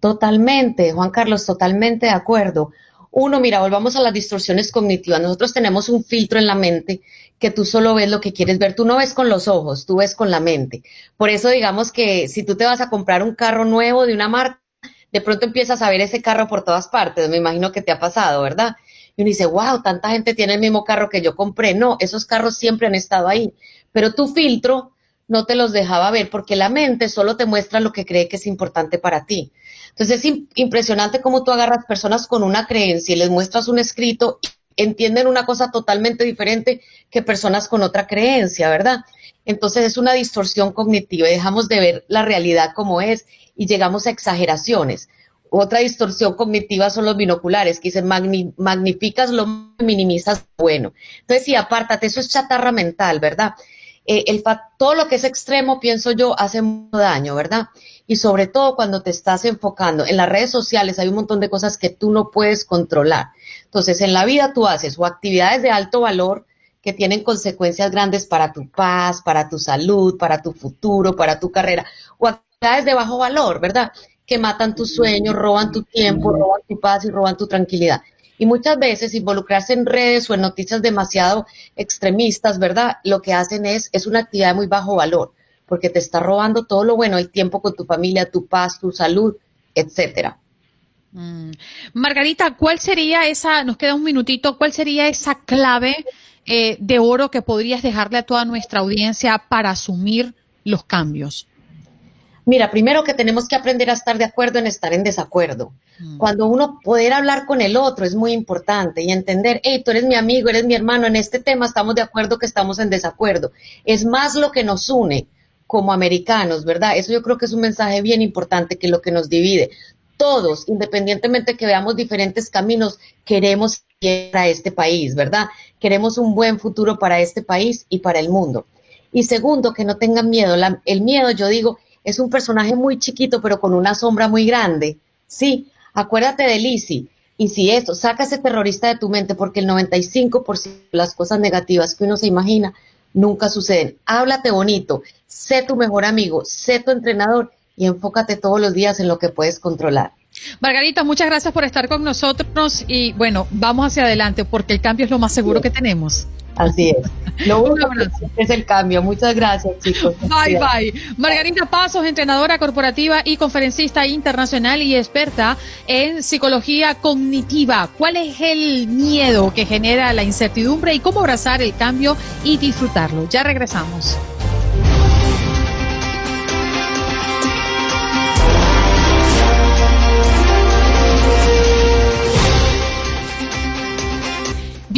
Totalmente, Juan Carlos, totalmente de acuerdo. Uno, mira, volvamos a las distorsiones cognitivas. Nosotros tenemos un filtro en la mente que tú solo ves lo que quieres ver. Tú no ves con los ojos, tú ves con la mente. Por eso digamos que si tú te vas a comprar un carro nuevo de una marca, de pronto empiezas a ver ese carro por todas partes. Me imagino que te ha pasado, ¿verdad? Y uno dice, wow, tanta gente tiene el mismo carro que yo compré. No, esos carros siempre han estado ahí. Pero tu filtro no te los dejaba ver porque la mente solo te muestra lo que cree que es importante para ti. Entonces es impresionante cómo tú agarras personas con una creencia y les muestras un escrito entienden una cosa totalmente diferente que personas con otra creencia, ¿verdad? Entonces es una distorsión cognitiva y dejamos de ver la realidad como es y llegamos a exageraciones. Otra distorsión cognitiva son los binoculares, que dicen magnificas lo minimizas bueno. Entonces, sí, apártate, eso es chatarra mental, ¿verdad? Eh, el, todo lo que es extremo, pienso yo, hace mucho daño, ¿verdad? Y sobre todo cuando te estás enfocando en las redes sociales, hay un montón de cosas que tú no puedes controlar. Entonces, en la vida tú haces o actividades de alto valor que tienen consecuencias grandes para tu paz, para tu salud, para tu futuro, para tu carrera, o actividades de bajo valor, ¿verdad? Que matan tus sueños, roban tu tiempo, roban tu paz y roban tu tranquilidad. Y muchas veces involucrarse en redes o en noticias demasiado extremistas, ¿verdad? Lo que hacen es, es una actividad de muy bajo valor, porque te está robando todo lo bueno, el tiempo con tu familia, tu paz, tu salud, etcétera. Mm. Margarita, ¿cuál sería esa, nos queda un minutito, cuál sería esa clave eh, de oro que podrías dejarle a toda nuestra audiencia para asumir los cambios? Mira, primero que tenemos que aprender a estar de acuerdo en estar en desacuerdo. Mm. Cuando uno poder hablar con el otro es muy importante y entender, hey, tú eres mi amigo, eres mi hermano, en este tema estamos de acuerdo que estamos en desacuerdo. Es más lo que nos une como americanos, ¿verdad? Eso yo creo que es un mensaje bien importante que lo que nos divide. Todos, independientemente que veamos diferentes caminos, queremos para este país, ¿verdad? Queremos un buen futuro para este país y para el mundo. Y segundo, que no tengan miedo. el miedo, yo digo, es un personaje muy chiquito, pero con una sombra muy grande. Sí, acuérdate de Lizzie. Y si esto, saca ese terrorista de tu mente, porque el 95% de las cosas negativas que uno se imagina nunca suceden. Háblate bonito, sé tu mejor amigo, sé tu entrenador y enfócate todos los días en lo que puedes controlar. Margarita, muchas gracias por estar con nosotros y bueno, vamos hacia adelante porque el cambio es lo más seguro que tenemos. Así es. Lo [laughs] único es el cambio. Muchas gracias, chicos. Bye, bye. Margarita Pasos, entrenadora corporativa y conferencista internacional y experta en psicología cognitiva. ¿Cuál es el miedo que genera la incertidumbre y cómo abrazar el cambio y disfrutarlo? Ya regresamos.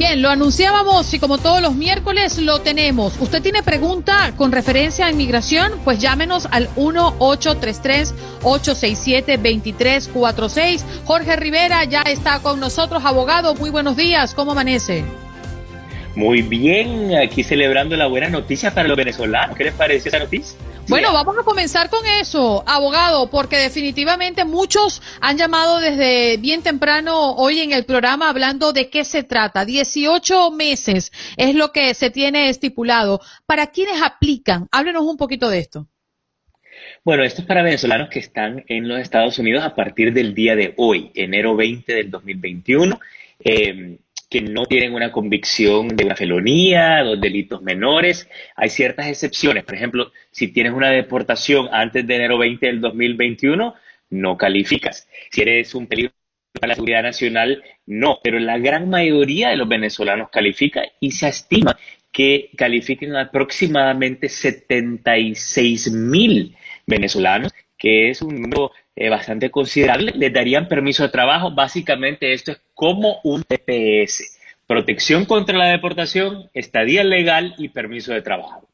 Bien, lo anunciábamos y como todos los miércoles lo tenemos. ¿Usted tiene pregunta con referencia a inmigración? Pues llámenos al 1-833-867-2346. Jorge Rivera ya está con nosotros, abogado. Muy buenos días, ¿cómo amanece? Muy bien, aquí celebrando la buena noticia para los venezolanos. ¿Qué les parece esa noticia? Bueno, vamos a comenzar con eso, abogado, porque definitivamente muchos han llamado desde bien temprano hoy en el programa hablando de qué se trata. 18 meses es lo que se tiene estipulado. ¿Para quiénes aplican? Háblenos un poquito de esto. Bueno, esto es para venezolanos que están en los Estados Unidos a partir del día de hoy, enero 20 del 2021. Eh, que no tienen una convicción de una felonía, dos delitos menores. Hay ciertas excepciones. Por ejemplo, si tienes una deportación antes de enero 20 del 2021, no calificas. Si eres un peligro para la seguridad nacional, no. Pero la gran mayoría de los venezolanos califica y se estima que califiquen aproximadamente 76 mil venezolanos, que es un número eh, bastante considerable, les darían permiso de trabajo. Básicamente esto es como un TPS, protección contra la deportación, estadía legal y permiso de trabajo.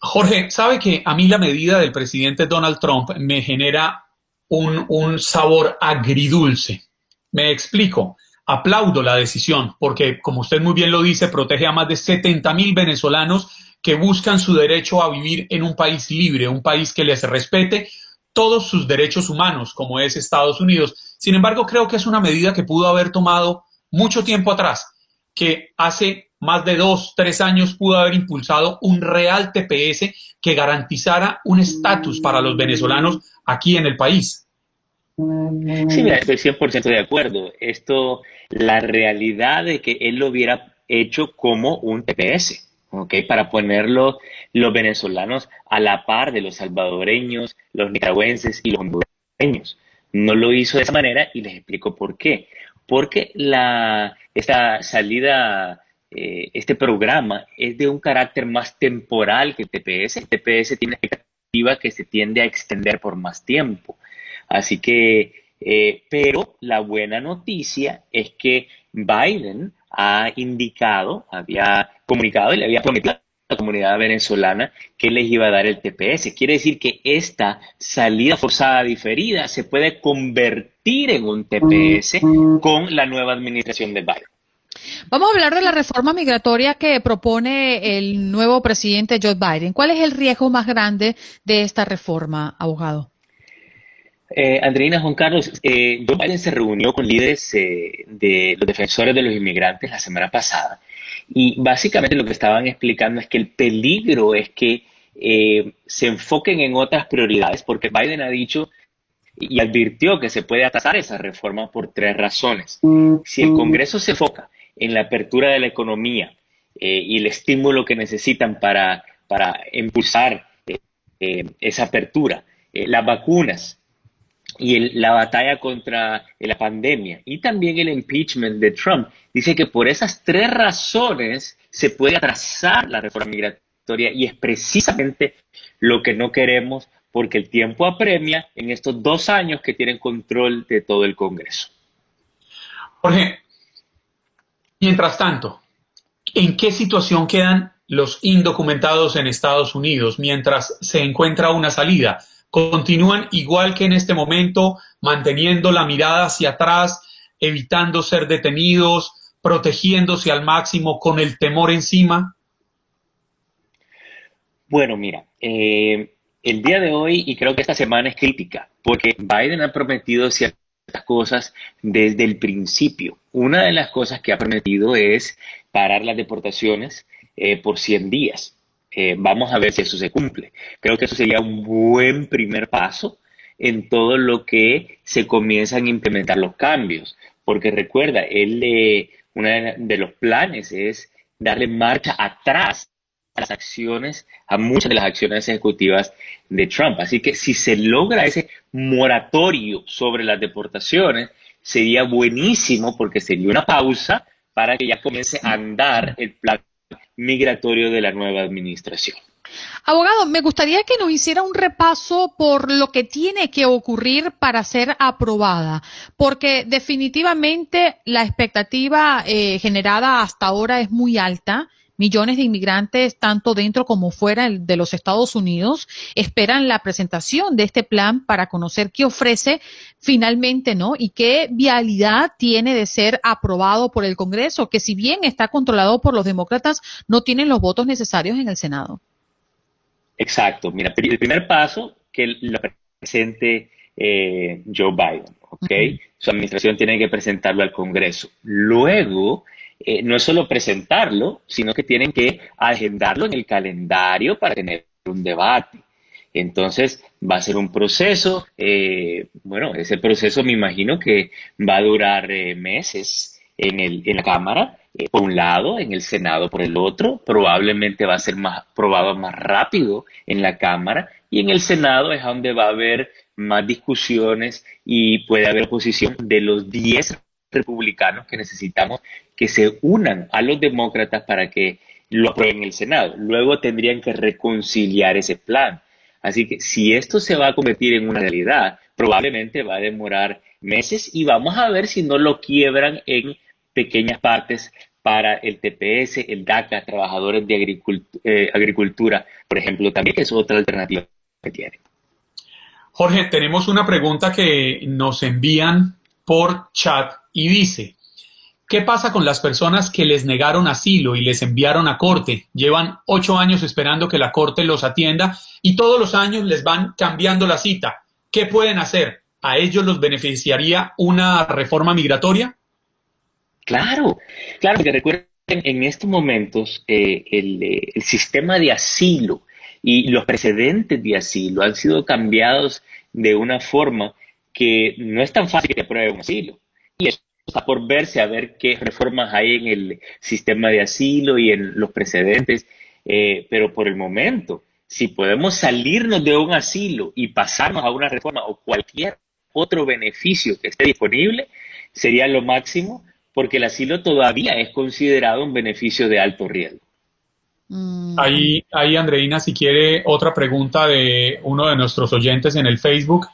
Jorge, sabe que a mí la medida del presidente Donald Trump me genera un, un sabor agridulce. Me explico. Aplaudo la decisión porque, como usted muy bien lo dice, protege a más de 70 mil venezolanos que buscan su derecho a vivir en un país libre, un país que les respete todos sus derechos humanos, como es Estados Unidos. Sin embargo, creo que es una medida que pudo haber tomado mucho tiempo atrás, que hace más de dos, tres años pudo haber impulsado un real TPS que garantizara un estatus para los venezolanos aquí en el país. Sí, mira, estoy 100% de acuerdo. Esto, la realidad de que él lo hubiera hecho como un TPS para ponerlo los venezolanos a la par de los salvadoreños, los nicaragüenses y los hondureños. No lo hizo de esa manera y les explico por qué. Porque la, esta salida, eh, este programa es de un carácter más temporal que el TPS. El TPS tiene expectativa que se tiende a extender por más tiempo. Así que, eh, pero la buena noticia es que Biden ha indicado, había comunicado y le había prometido a la comunidad venezolana que les iba a dar el TPS. Quiere decir que esta salida forzada diferida se puede convertir en un TPS con la nueva administración de Biden. Vamos a hablar de la reforma migratoria que propone el nuevo presidente Joe Biden. ¿Cuál es el riesgo más grande de esta reforma, abogado? Eh, Andreina, Juan Carlos, eh, Joe Biden se reunió con líderes eh, de los defensores de los inmigrantes la semana pasada y básicamente lo que estaban explicando es que el peligro es que eh, se enfoquen en otras prioridades porque Biden ha dicho y advirtió que se puede atrasar esa reforma por tres razones. Si el Congreso se enfoca en la apertura de la economía y el estímulo que necesitan para, para impulsar esa apertura, las vacunas, y la batalla contra la pandemia y también el impeachment de Trump. Dice que por esas tres razones se puede atrasar la reforma migratoria y es precisamente lo que no queremos porque el tiempo apremia en estos dos años que tienen control de todo el Congreso. Jorge, mientras tanto, ¿en qué situación quedan los indocumentados en Estados Unidos mientras se encuentra una salida? Continúan igual que en este momento, manteniendo la mirada hacia atrás, evitando ser detenidos, protegiéndose al máximo con el temor encima? Bueno, mira, eh, el día de hoy y creo que esta semana es crítica, porque Biden ha prometido ciertas cosas desde el principio. Una de las cosas que ha prometido es parar las deportaciones eh, por 100 días. Eh, vamos a ver si eso se cumple. Creo que eso sería un buen primer paso en todo lo que se comienzan a implementar los cambios. Porque recuerda, él, uno de los planes es darle marcha atrás a las acciones, a muchas de las acciones ejecutivas de Trump. Así que si se logra ese moratorio sobre las deportaciones, sería buenísimo porque sería una pausa para que ya comience a andar el plan migratorio de la nueva administración. Abogado, me gustaría que nos hiciera un repaso por lo que tiene que ocurrir para ser aprobada, porque definitivamente la expectativa eh, generada hasta ahora es muy alta millones de inmigrantes, tanto dentro como fuera de los Estados Unidos, esperan la presentación de este plan para conocer qué ofrece finalmente, ¿no? Y qué vialidad tiene de ser aprobado por el Congreso, que si bien está controlado por los demócratas, no tienen los votos necesarios en el Senado. Exacto. Mira, el primer paso que lo presente eh, Joe Biden, ¿ok? Su administración tiene que presentarlo al Congreso. Luego, eh, no es solo presentarlo, sino que tienen que agendarlo en el calendario para tener un debate. Entonces, va a ser un proceso, eh, bueno, ese proceso me imagino que va a durar eh, meses en, el, en la Cámara, por un lado, en el Senado por el otro, probablemente va a ser más probado más rápido en la Cámara y en el Senado es donde va a haber más discusiones y puede haber oposición de los 10 republicanos que necesitamos que se unan a los demócratas para que lo aprueben en el Senado. Luego tendrían que reconciliar ese plan. Así que si esto se va a convertir en una realidad, probablemente va a demorar meses y vamos a ver si no lo quiebran en pequeñas partes para el TPS, el DACA, trabajadores de eh, agricultura, por ejemplo, también es otra alternativa que tiene. Jorge, tenemos una pregunta que nos envían por chat y dice, ¿qué pasa con las personas que les negaron asilo y les enviaron a corte? Llevan ocho años esperando que la corte los atienda y todos los años les van cambiando la cita. ¿Qué pueden hacer? ¿A ellos los beneficiaría una reforma migratoria? Claro, claro, porque recuerden, en estos momentos eh, el, eh, el sistema de asilo y los precedentes de asilo han sido cambiados de una forma que no es tan fácil que apruebe un asilo. Y eso está por verse a ver qué reformas hay en el sistema de asilo y en los precedentes. Eh, pero por el momento, si podemos salirnos de un asilo y pasarnos a una reforma o cualquier otro beneficio que esté disponible, sería lo máximo, porque el asilo todavía es considerado un beneficio de alto riesgo. Mm. Ahí, ahí, Andreina, si quiere otra pregunta de uno de nuestros oyentes en el Facebook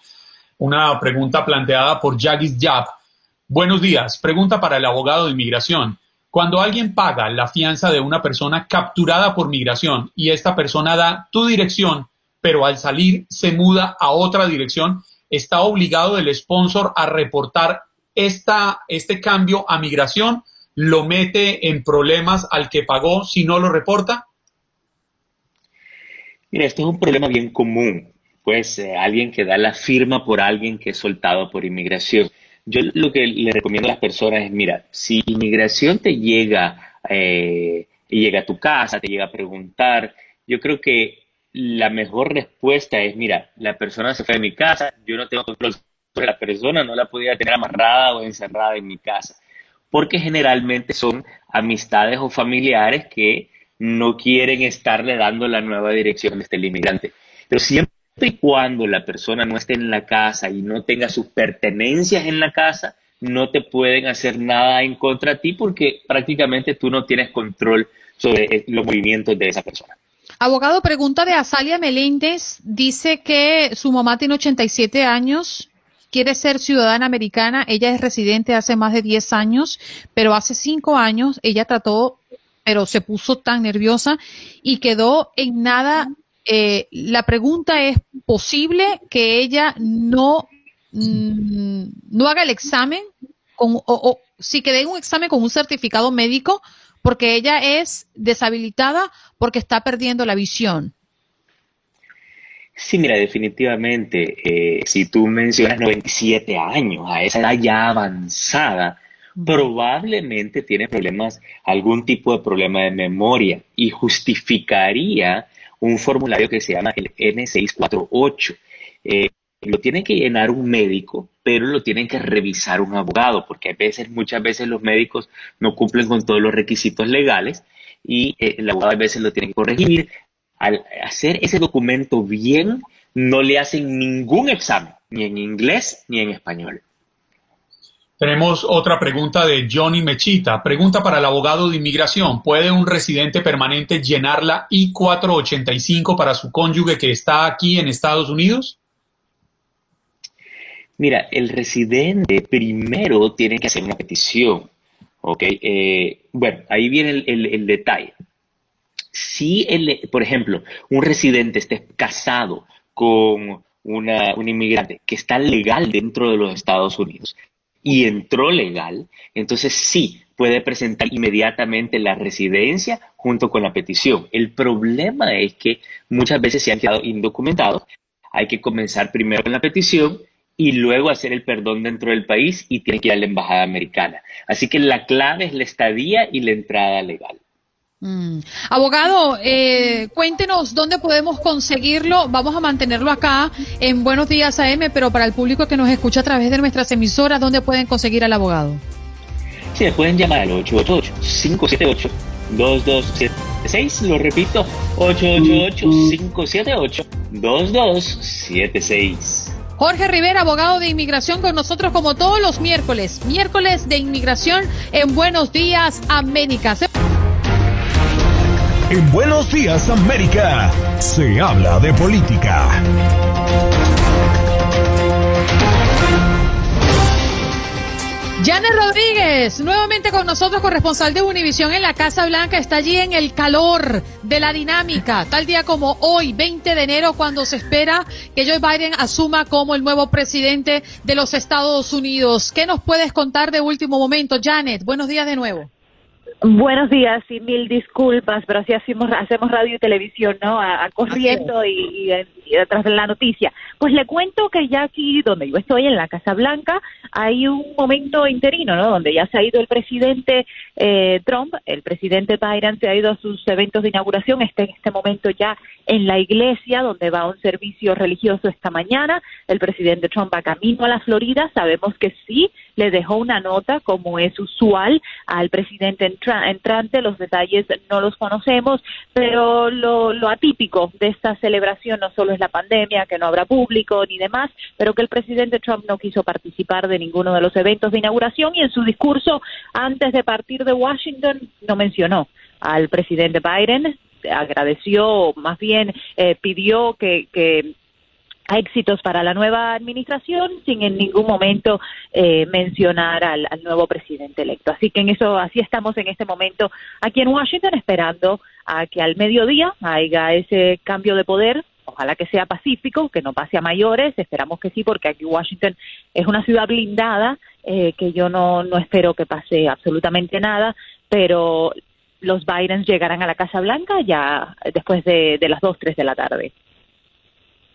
una pregunta planteada por Yagis Yap. Buenos días. Pregunta para el abogado de inmigración. Cuando alguien paga la fianza de una persona capturada por migración y esta persona da tu dirección, pero al salir se muda a otra dirección, ¿está obligado el sponsor a reportar esta, este cambio a migración? ¿Lo mete en problemas al que pagó si no lo reporta? Mira, esto es un problema bien común pues alguien que da la firma por alguien que es soltado por inmigración. Yo lo que le recomiendo a las personas es, mira, si inmigración te llega, eh, llega a tu casa, te llega a preguntar, yo creo que la mejor respuesta es, mira, la persona se fue de mi casa, yo no tengo control sobre la persona, no la podía tener amarrada o encerrada en mi casa, porque generalmente son amistades o familiares que no quieren estarle dando la nueva dirección de este inmigrante. Pero siempre y cuando la persona no esté en la casa y no tenga sus pertenencias en la casa, no te pueden hacer nada en contra de ti porque prácticamente tú no tienes control sobre eh, los movimientos de esa persona. Abogado, pregunta de Azalia Meléndez. Dice que su mamá tiene 87 años, quiere ser ciudadana americana. Ella es residente hace más de 10 años, pero hace 5 años ella trató, pero se puso tan nerviosa y quedó en nada eh, la pregunta es, ¿posible que ella no, mm, no haga el examen con, o, si que un examen con un certificado médico porque ella es deshabilitada porque está perdiendo la visión? Sí, mira, definitivamente, eh, si tú mencionas 97 años, a esa edad ya avanzada, probablemente tiene problemas, algún tipo de problema de memoria y justificaría un formulario que se llama el N648. Eh, lo tiene que llenar un médico, pero lo tienen que revisar un abogado, porque a veces, muchas veces los médicos no cumplen con todos los requisitos legales. y eh, el abogado a veces lo tiene que corregir. Al hacer ese documento bien, no le hacen ningún examen, ni en inglés ni en español. Tenemos otra pregunta de Johnny Mechita. Pregunta para el abogado de inmigración. ¿Puede un residente permanente llenar la I-485 para su cónyuge que está aquí en Estados Unidos? Mira, el residente primero tiene que hacer una petición. ¿Ok? Eh, bueno, ahí viene el, detalle. Si, el, por ejemplo, un residente esté casado con una, un inmigrante que está legal dentro de los Estados Unidos y entró legal, entonces sí puede presentar inmediatamente la residencia junto con la petición. El problema es que muchas veces se han quedado indocumentados. Hay que comenzar primero con la petición y luego hacer el perdón dentro del país y tiene que ir a la embajada americana. Así que la clave es la estadía y la entrada legal. Mm. Abogado, eh, cuéntenos dónde podemos conseguirlo. Vamos a mantenerlo acá en Buenos Días AM, pero para el público que nos escucha a través de nuestras emisoras, ¿dónde pueden conseguir al abogado? Sí, pueden llamar al 888-578-2276. Lo repito, 888-578-2276. Jorge Rivera, abogado de inmigración, con nosotros como todos los miércoles. Miércoles de inmigración en Buenos Días América. En Buenos Días América se habla de política. Janet Rodríguez, nuevamente con nosotros, corresponsal de Univisión en la Casa Blanca, está allí en el calor de la dinámica, tal día como hoy, 20 de enero, cuando se espera que Joe Biden asuma como el nuevo presidente de los Estados Unidos. ¿Qué nos puedes contar de último momento, Janet? Buenos días de nuevo. Buenos días y mil disculpas, pero así hacemos, hacemos radio y televisión, ¿no? A, corriendo y, y, detrás de la noticia. Pues le cuento que ya aquí, donde yo estoy, en la Casa Blanca, hay un momento interino, ¿no? Donde ya se ha ido el presidente eh, Trump, el presidente Biden se ha ido a sus eventos de inauguración, está en este momento ya en la iglesia, donde va a un servicio religioso esta mañana. El presidente Trump va camino a la Florida, sabemos que sí, le dejó una nota, como es usual, al presidente entrante. Los detalles no los conocemos, pero lo, lo atípico de esta celebración no solo es la pandemia, que no habrá público ni demás, pero que el presidente Trump no quiso participar de ninguno de los eventos de inauguración y en su discurso antes de partir de Washington no mencionó al presidente Biden, agradeció, más bien eh, pidió que, que éxitos para la nueva administración sin en ningún momento eh, mencionar al, nuevo presidente electo. Así que en eso, así estamos en este momento aquí en Washington esperando a que al mediodía haya ese cambio de poder. Ojalá que sea pacífico, que no pase a mayores. Esperamos que sí, porque aquí Washington es una ciudad blindada, eh, que yo no, no espero que pase absolutamente nada, pero los Bidens llegarán a la Casa Blanca ya después de, de las 2, 3 de la tarde.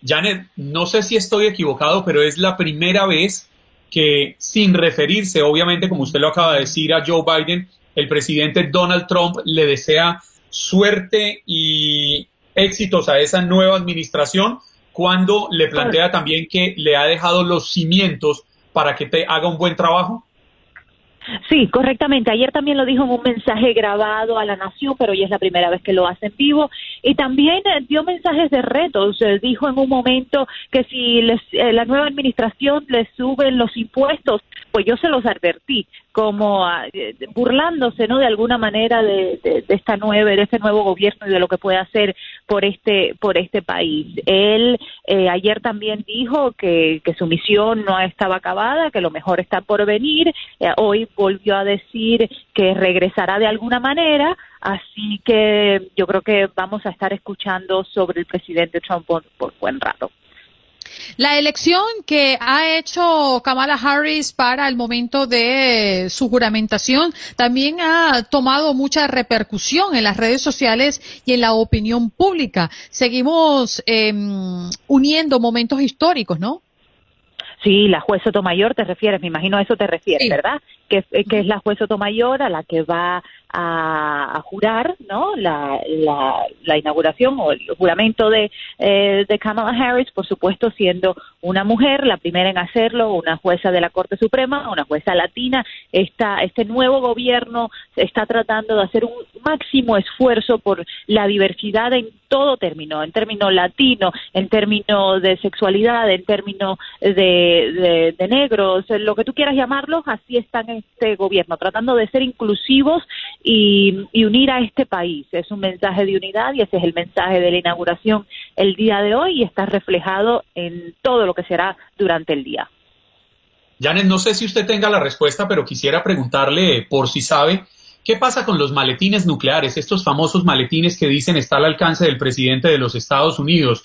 Janet, no sé si estoy equivocado, pero es la primera vez que, sin referirse, obviamente, como usted lo acaba de decir, a Joe Biden, el presidente Donald Trump le desea suerte y éxitos a esa nueva administración cuando le plantea también que le ha dejado los cimientos para que te haga un buen trabajo? Sí, correctamente. Ayer también lo dijo en un mensaje grabado a la nación, pero hoy es la primera vez que lo hace en vivo. Y también eh, dio mensajes de retos. Eh, dijo en un momento que si les, eh, la nueva administración les suben los impuestos, pues yo se los advertí como ah, burlándose no de alguna manera de, de, esta nueva de este nuevo gobierno y de lo que puede hacer por este por este país. Él eh, ayer también dijo que, que, su misión no estaba acabada que lo mejor está por venir. Eh, hoy volvió a decir que regresará de alguna manera así que yo creo que vamos a estar escuchando sobre el presidente Trump por buen rato la elección que ha hecho Kamala Harris para el momento de su juramentación también ha tomado mucha repercusión en las redes sociales y en la opinión pública. Seguimos em, uniendo momentos históricos, ¿no? Sí, la juez Sotomayor te refieres, me imagino a eso te refieres, ¿verdad? Que, que, es la juez Sotomayor a la que va a, jurar no la, la, inauguración o el juramento de, eh, de Kamala Harris, por supuesto siendo una mujer, la primera en hacerlo, una jueza de la Corte Suprema, una jueza latina. Esta, este nuevo gobierno está tratando de hacer un máximo esfuerzo por la diversidad en todo término, en términos latino, en términos de sexualidad, en términos de, de, negros, lo que tú quieras llamarlos, así está en este gobierno, tratando de ser inclusivos y unir a este país. Es un mensaje de unidad y ese es el mensaje de la inauguración el día de hoy y está reflejado en todo lo que será durante el día. Janet, no sé si usted tenga la respuesta, pero quisiera preguntarle por si sabe ¿Qué pasa con los maletines nucleares, estos famosos maletines que dicen está al alcance del presidente de los Estados Unidos?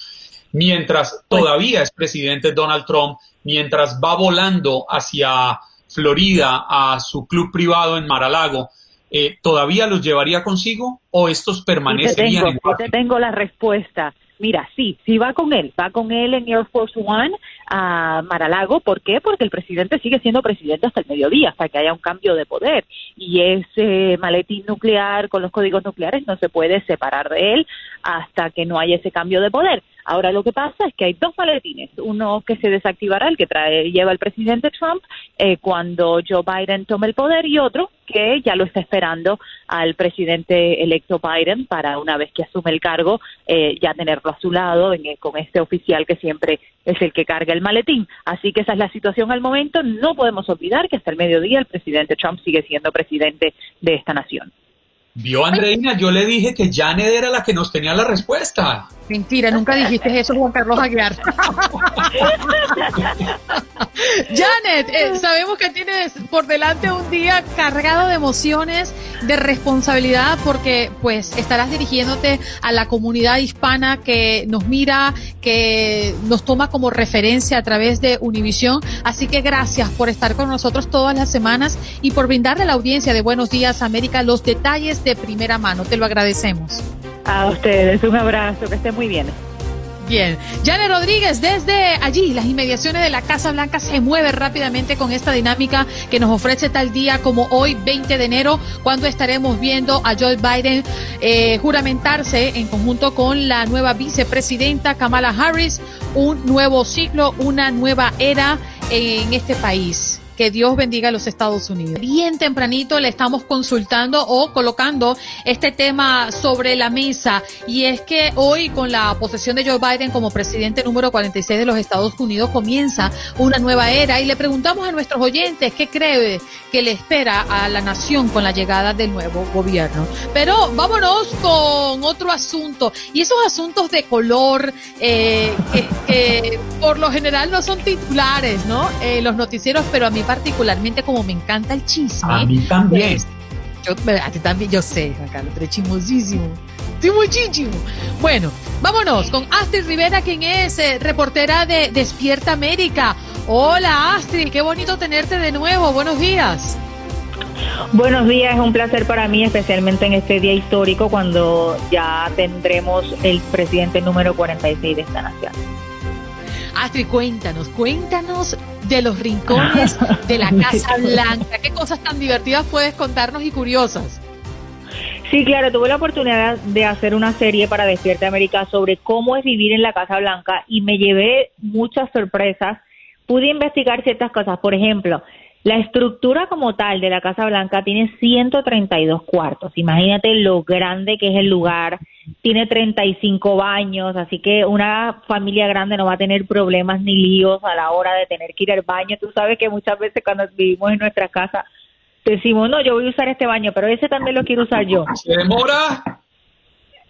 Mientras pues todavía es presidente Donald Trump, mientras va volando hacia Florida a su club privado en Maralago, eh, ¿todavía los llevaría consigo o estos permanecerían en Yo te tengo la respuesta. Mira, sí, sí va con él, va con él en Air Force One a Maralago. ¿Por qué? Porque el presidente sigue siendo presidente hasta el mediodía, hasta que haya un cambio de poder. Y ese maletín nuclear con los códigos nucleares no se puede separar de él hasta que no haya ese cambio de poder. Ahora lo que pasa es que hay dos maletines, uno que se desactivará, el que trae, lleva el presidente Trump eh, cuando Joe Biden tome el poder y otro que ya lo está esperando al presidente electo Biden para una vez que asume el cargo eh, ya tenerlo a su lado con este oficial que siempre es el que carga el maletín. Así que esa es la situación al momento. No podemos olvidar que hasta el mediodía el presidente Trump sigue siendo presidente de esta nación. Vio Andreina, yo le dije que Janet era la que nos tenía la respuesta. Mentira, nunca dijiste eso, Juan Carlos Aguiar. [laughs] Janet, eh, sabemos que tienes por delante un día cargado de emociones, de responsabilidad, porque pues estarás dirigiéndote a la comunidad hispana que nos mira, que nos toma como referencia a través de Univisión. Así que gracias por estar con nosotros todas las semanas y por brindarle a la audiencia de Buenos Días América los detalles de primera mano. Te lo agradecemos. A ustedes, un abrazo, que estén muy bien. Bien, Janet Rodríguez, desde allí, las inmediaciones de la Casa Blanca se mueve rápidamente con esta dinámica que nos ofrece tal día como hoy, 20 de enero, cuando estaremos viendo a Joe Biden eh, juramentarse en conjunto con la nueva vicepresidenta Kamala Harris, un nuevo ciclo, una nueva era en este país. Que Dios bendiga a los Estados Unidos. Bien tempranito le estamos consultando o colocando este tema sobre la mesa y es que hoy con la posesión de Joe Biden como presidente número 46 de los Estados Unidos comienza una nueva era y le preguntamos a nuestros oyentes qué cree que le espera a la nación con la llegada del nuevo gobierno. Pero vámonos con otro asunto y esos asuntos de color eh, que, por lo general no son titulares, ¿no? Eh, los noticieros, pero a mí particularmente como me encanta el chisme. A mí también. Pues, yo, a ti también, yo sé, Juan Carlos, pero chismosísimo. muchísimo. Bueno, vámonos con Astrid Rivera, quien es eh, reportera de Despierta América. Hola Astrid, qué bonito tenerte de nuevo. Buenos días. Buenos días, es un placer para mí, especialmente en este día histórico cuando ya tendremos el presidente número 46 de esta nación. Astrid, cuéntanos, cuéntanos de los rincones de la [laughs] Casa Blanca. ¿Qué cosas tan divertidas puedes contarnos y curiosas? Sí, claro, tuve la oportunidad de hacer una serie para Despierta América sobre cómo es vivir en la Casa Blanca y me llevé muchas sorpresas. Pude investigar ciertas cosas, por ejemplo, la estructura como tal de la Casa Blanca tiene 132 cuartos. Imagínate lo grande que es el lugar. Tiene 35 baños, así que una familia grande no va a tener problemas ni líos a la hora de tener que ir al baño. Tú sabes que muchas veces cuando vivimos en nuestra casa decimos, no, yo voy a usar este baño, pero ese también lo quiero usar yo. ¿Se demora? [laughs]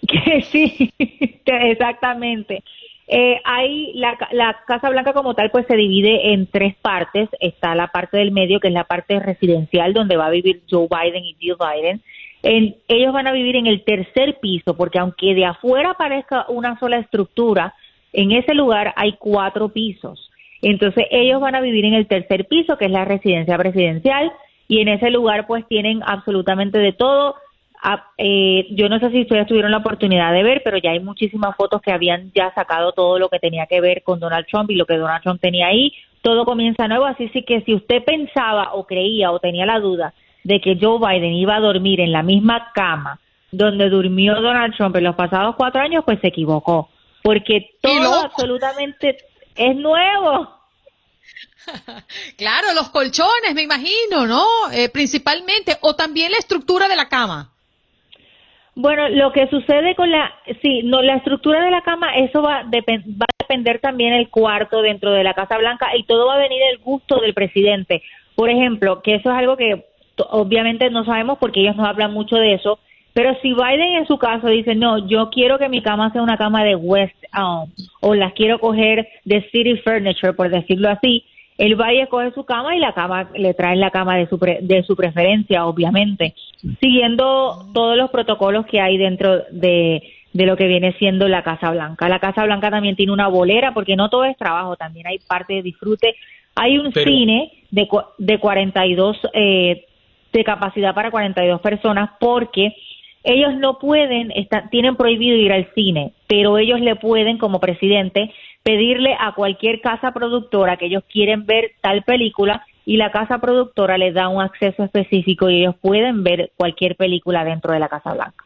Que sí, [laughs] exactamente. Eh, hay la, la, Casa Blanca como tal pues se divide en tres partes. Está la parte del medio que es la parte residencial donde va a vivir Joe Biden y Jill Biden. En, ellos van a vivir en el tercer piso porque aunque de afuera parezca una sola estructura, en ese lugar hay cuatro pisos. Entonces ellos van a vivir en el tercer piso que es la residencia presidencial y en ese lugar pues tienen absolutamente de todo Ah, eh, yo no sé si ustedes tuvieron la oportunidad de ver, pero ya hay muchísimas fotos que habían ya sacado todo lo que tenía que ver con Donald Trump y lo que Donald Trump tenía ahí. Todo comienza nuevo, así que si usted pensaba o creía o tenía la duda de que Joe Biden iba a dormir en la misma cama donde durmió Donald Trump en los pasados cuatro años, pues se equivocó. Porque todo absolutamente es nuevo. [laughs] claro, los colchones, me imagino, ¿no? Eh, principalmente, o también la estructura de la cama. Bueno, lo que sucede con la, sí, no, la estructura de la cama, eso va, va a depender también el cuarto dentro de la Casa Blanca y todo va a venir del gusto del presidente. Por ejemplo, que eso es algo que obviamente no sabemos porque ellos no hablan mucho de eso, pero si Biden en su caso dice, no, yo quiero que mi cama sea una cama de West um, o las quiero coger de City Furniture, por decirlo así, él va y escoge su cama y la cama le traen la cama de su, de su preferencia, obviamente, siguiendo todos los protocolos que hay dentro de, de lo que viene siendo la Casa Blanca. La Casa Blanca también tiene una bolera, porque no todo es trabajo, también hay parte de disfrute. Hay un cine de, de 42, eh, de capacidad para 42 personas, porque ellos no pueden, tienen prohibido ir al cine, pero ellos le pueden, como presidente, pedirle a cualquier casa productora que ellos quieren ver tal película y la casa productora les da un acceso específico y ellos pueden ver cualquier película dentro de la Casa Blanca.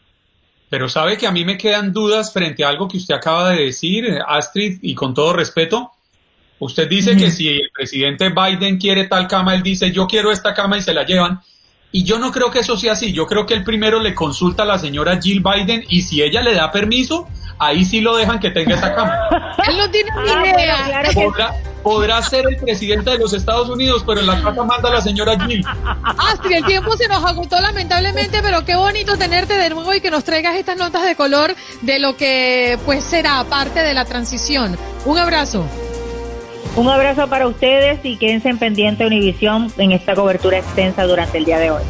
Pero sabe que a mí me quedan dudas frente a algo que usted acaba de decir, Astrid, y con todo respeto. Usted dice que si el presidente Biden quiere tal cama, él dice yo quiero esta cama y se la llevan. Y yo no creo que eso sea así. Yo creo que el primero le consulta a la señora Jill Biden y si ella le da permiso, ahí sí lo dejan que tenga esa cama. [laughs] Él no tiene ni ah, idea. podrá, ser el presidente de los Estados Unidos, pero en la casa manda la señora Jill. Astrid, el tiempo se nos agotó lamentablemente, pero qué bonito tenerte de nuevo y que nos traigas estas notas de color de lo que pues será parte de la transición. Un abrazo. Un abrazo para ustedes y quédense en pendiente Univisión en esta cobertura extensa durante el día de hoy.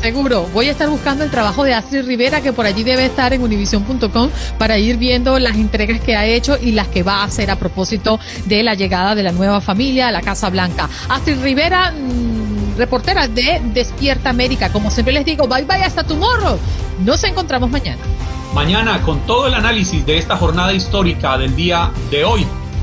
Seguro, voy a estar buscando el trabajo de Astrid Rivera, que por allí debe estar en univision.com, para ir viendo las entregas que ha hecho y las que va a hacer a propósito de la llegada de la nueva familia a la Casa Blanca. Astrid Rivera, mm, reportera de Despierta América. Como siempre les digo, bye bye hasta tomorrow. Nos encontramos mañana. Mañana con todo el análisis de esta jornada histórica del día de hoy.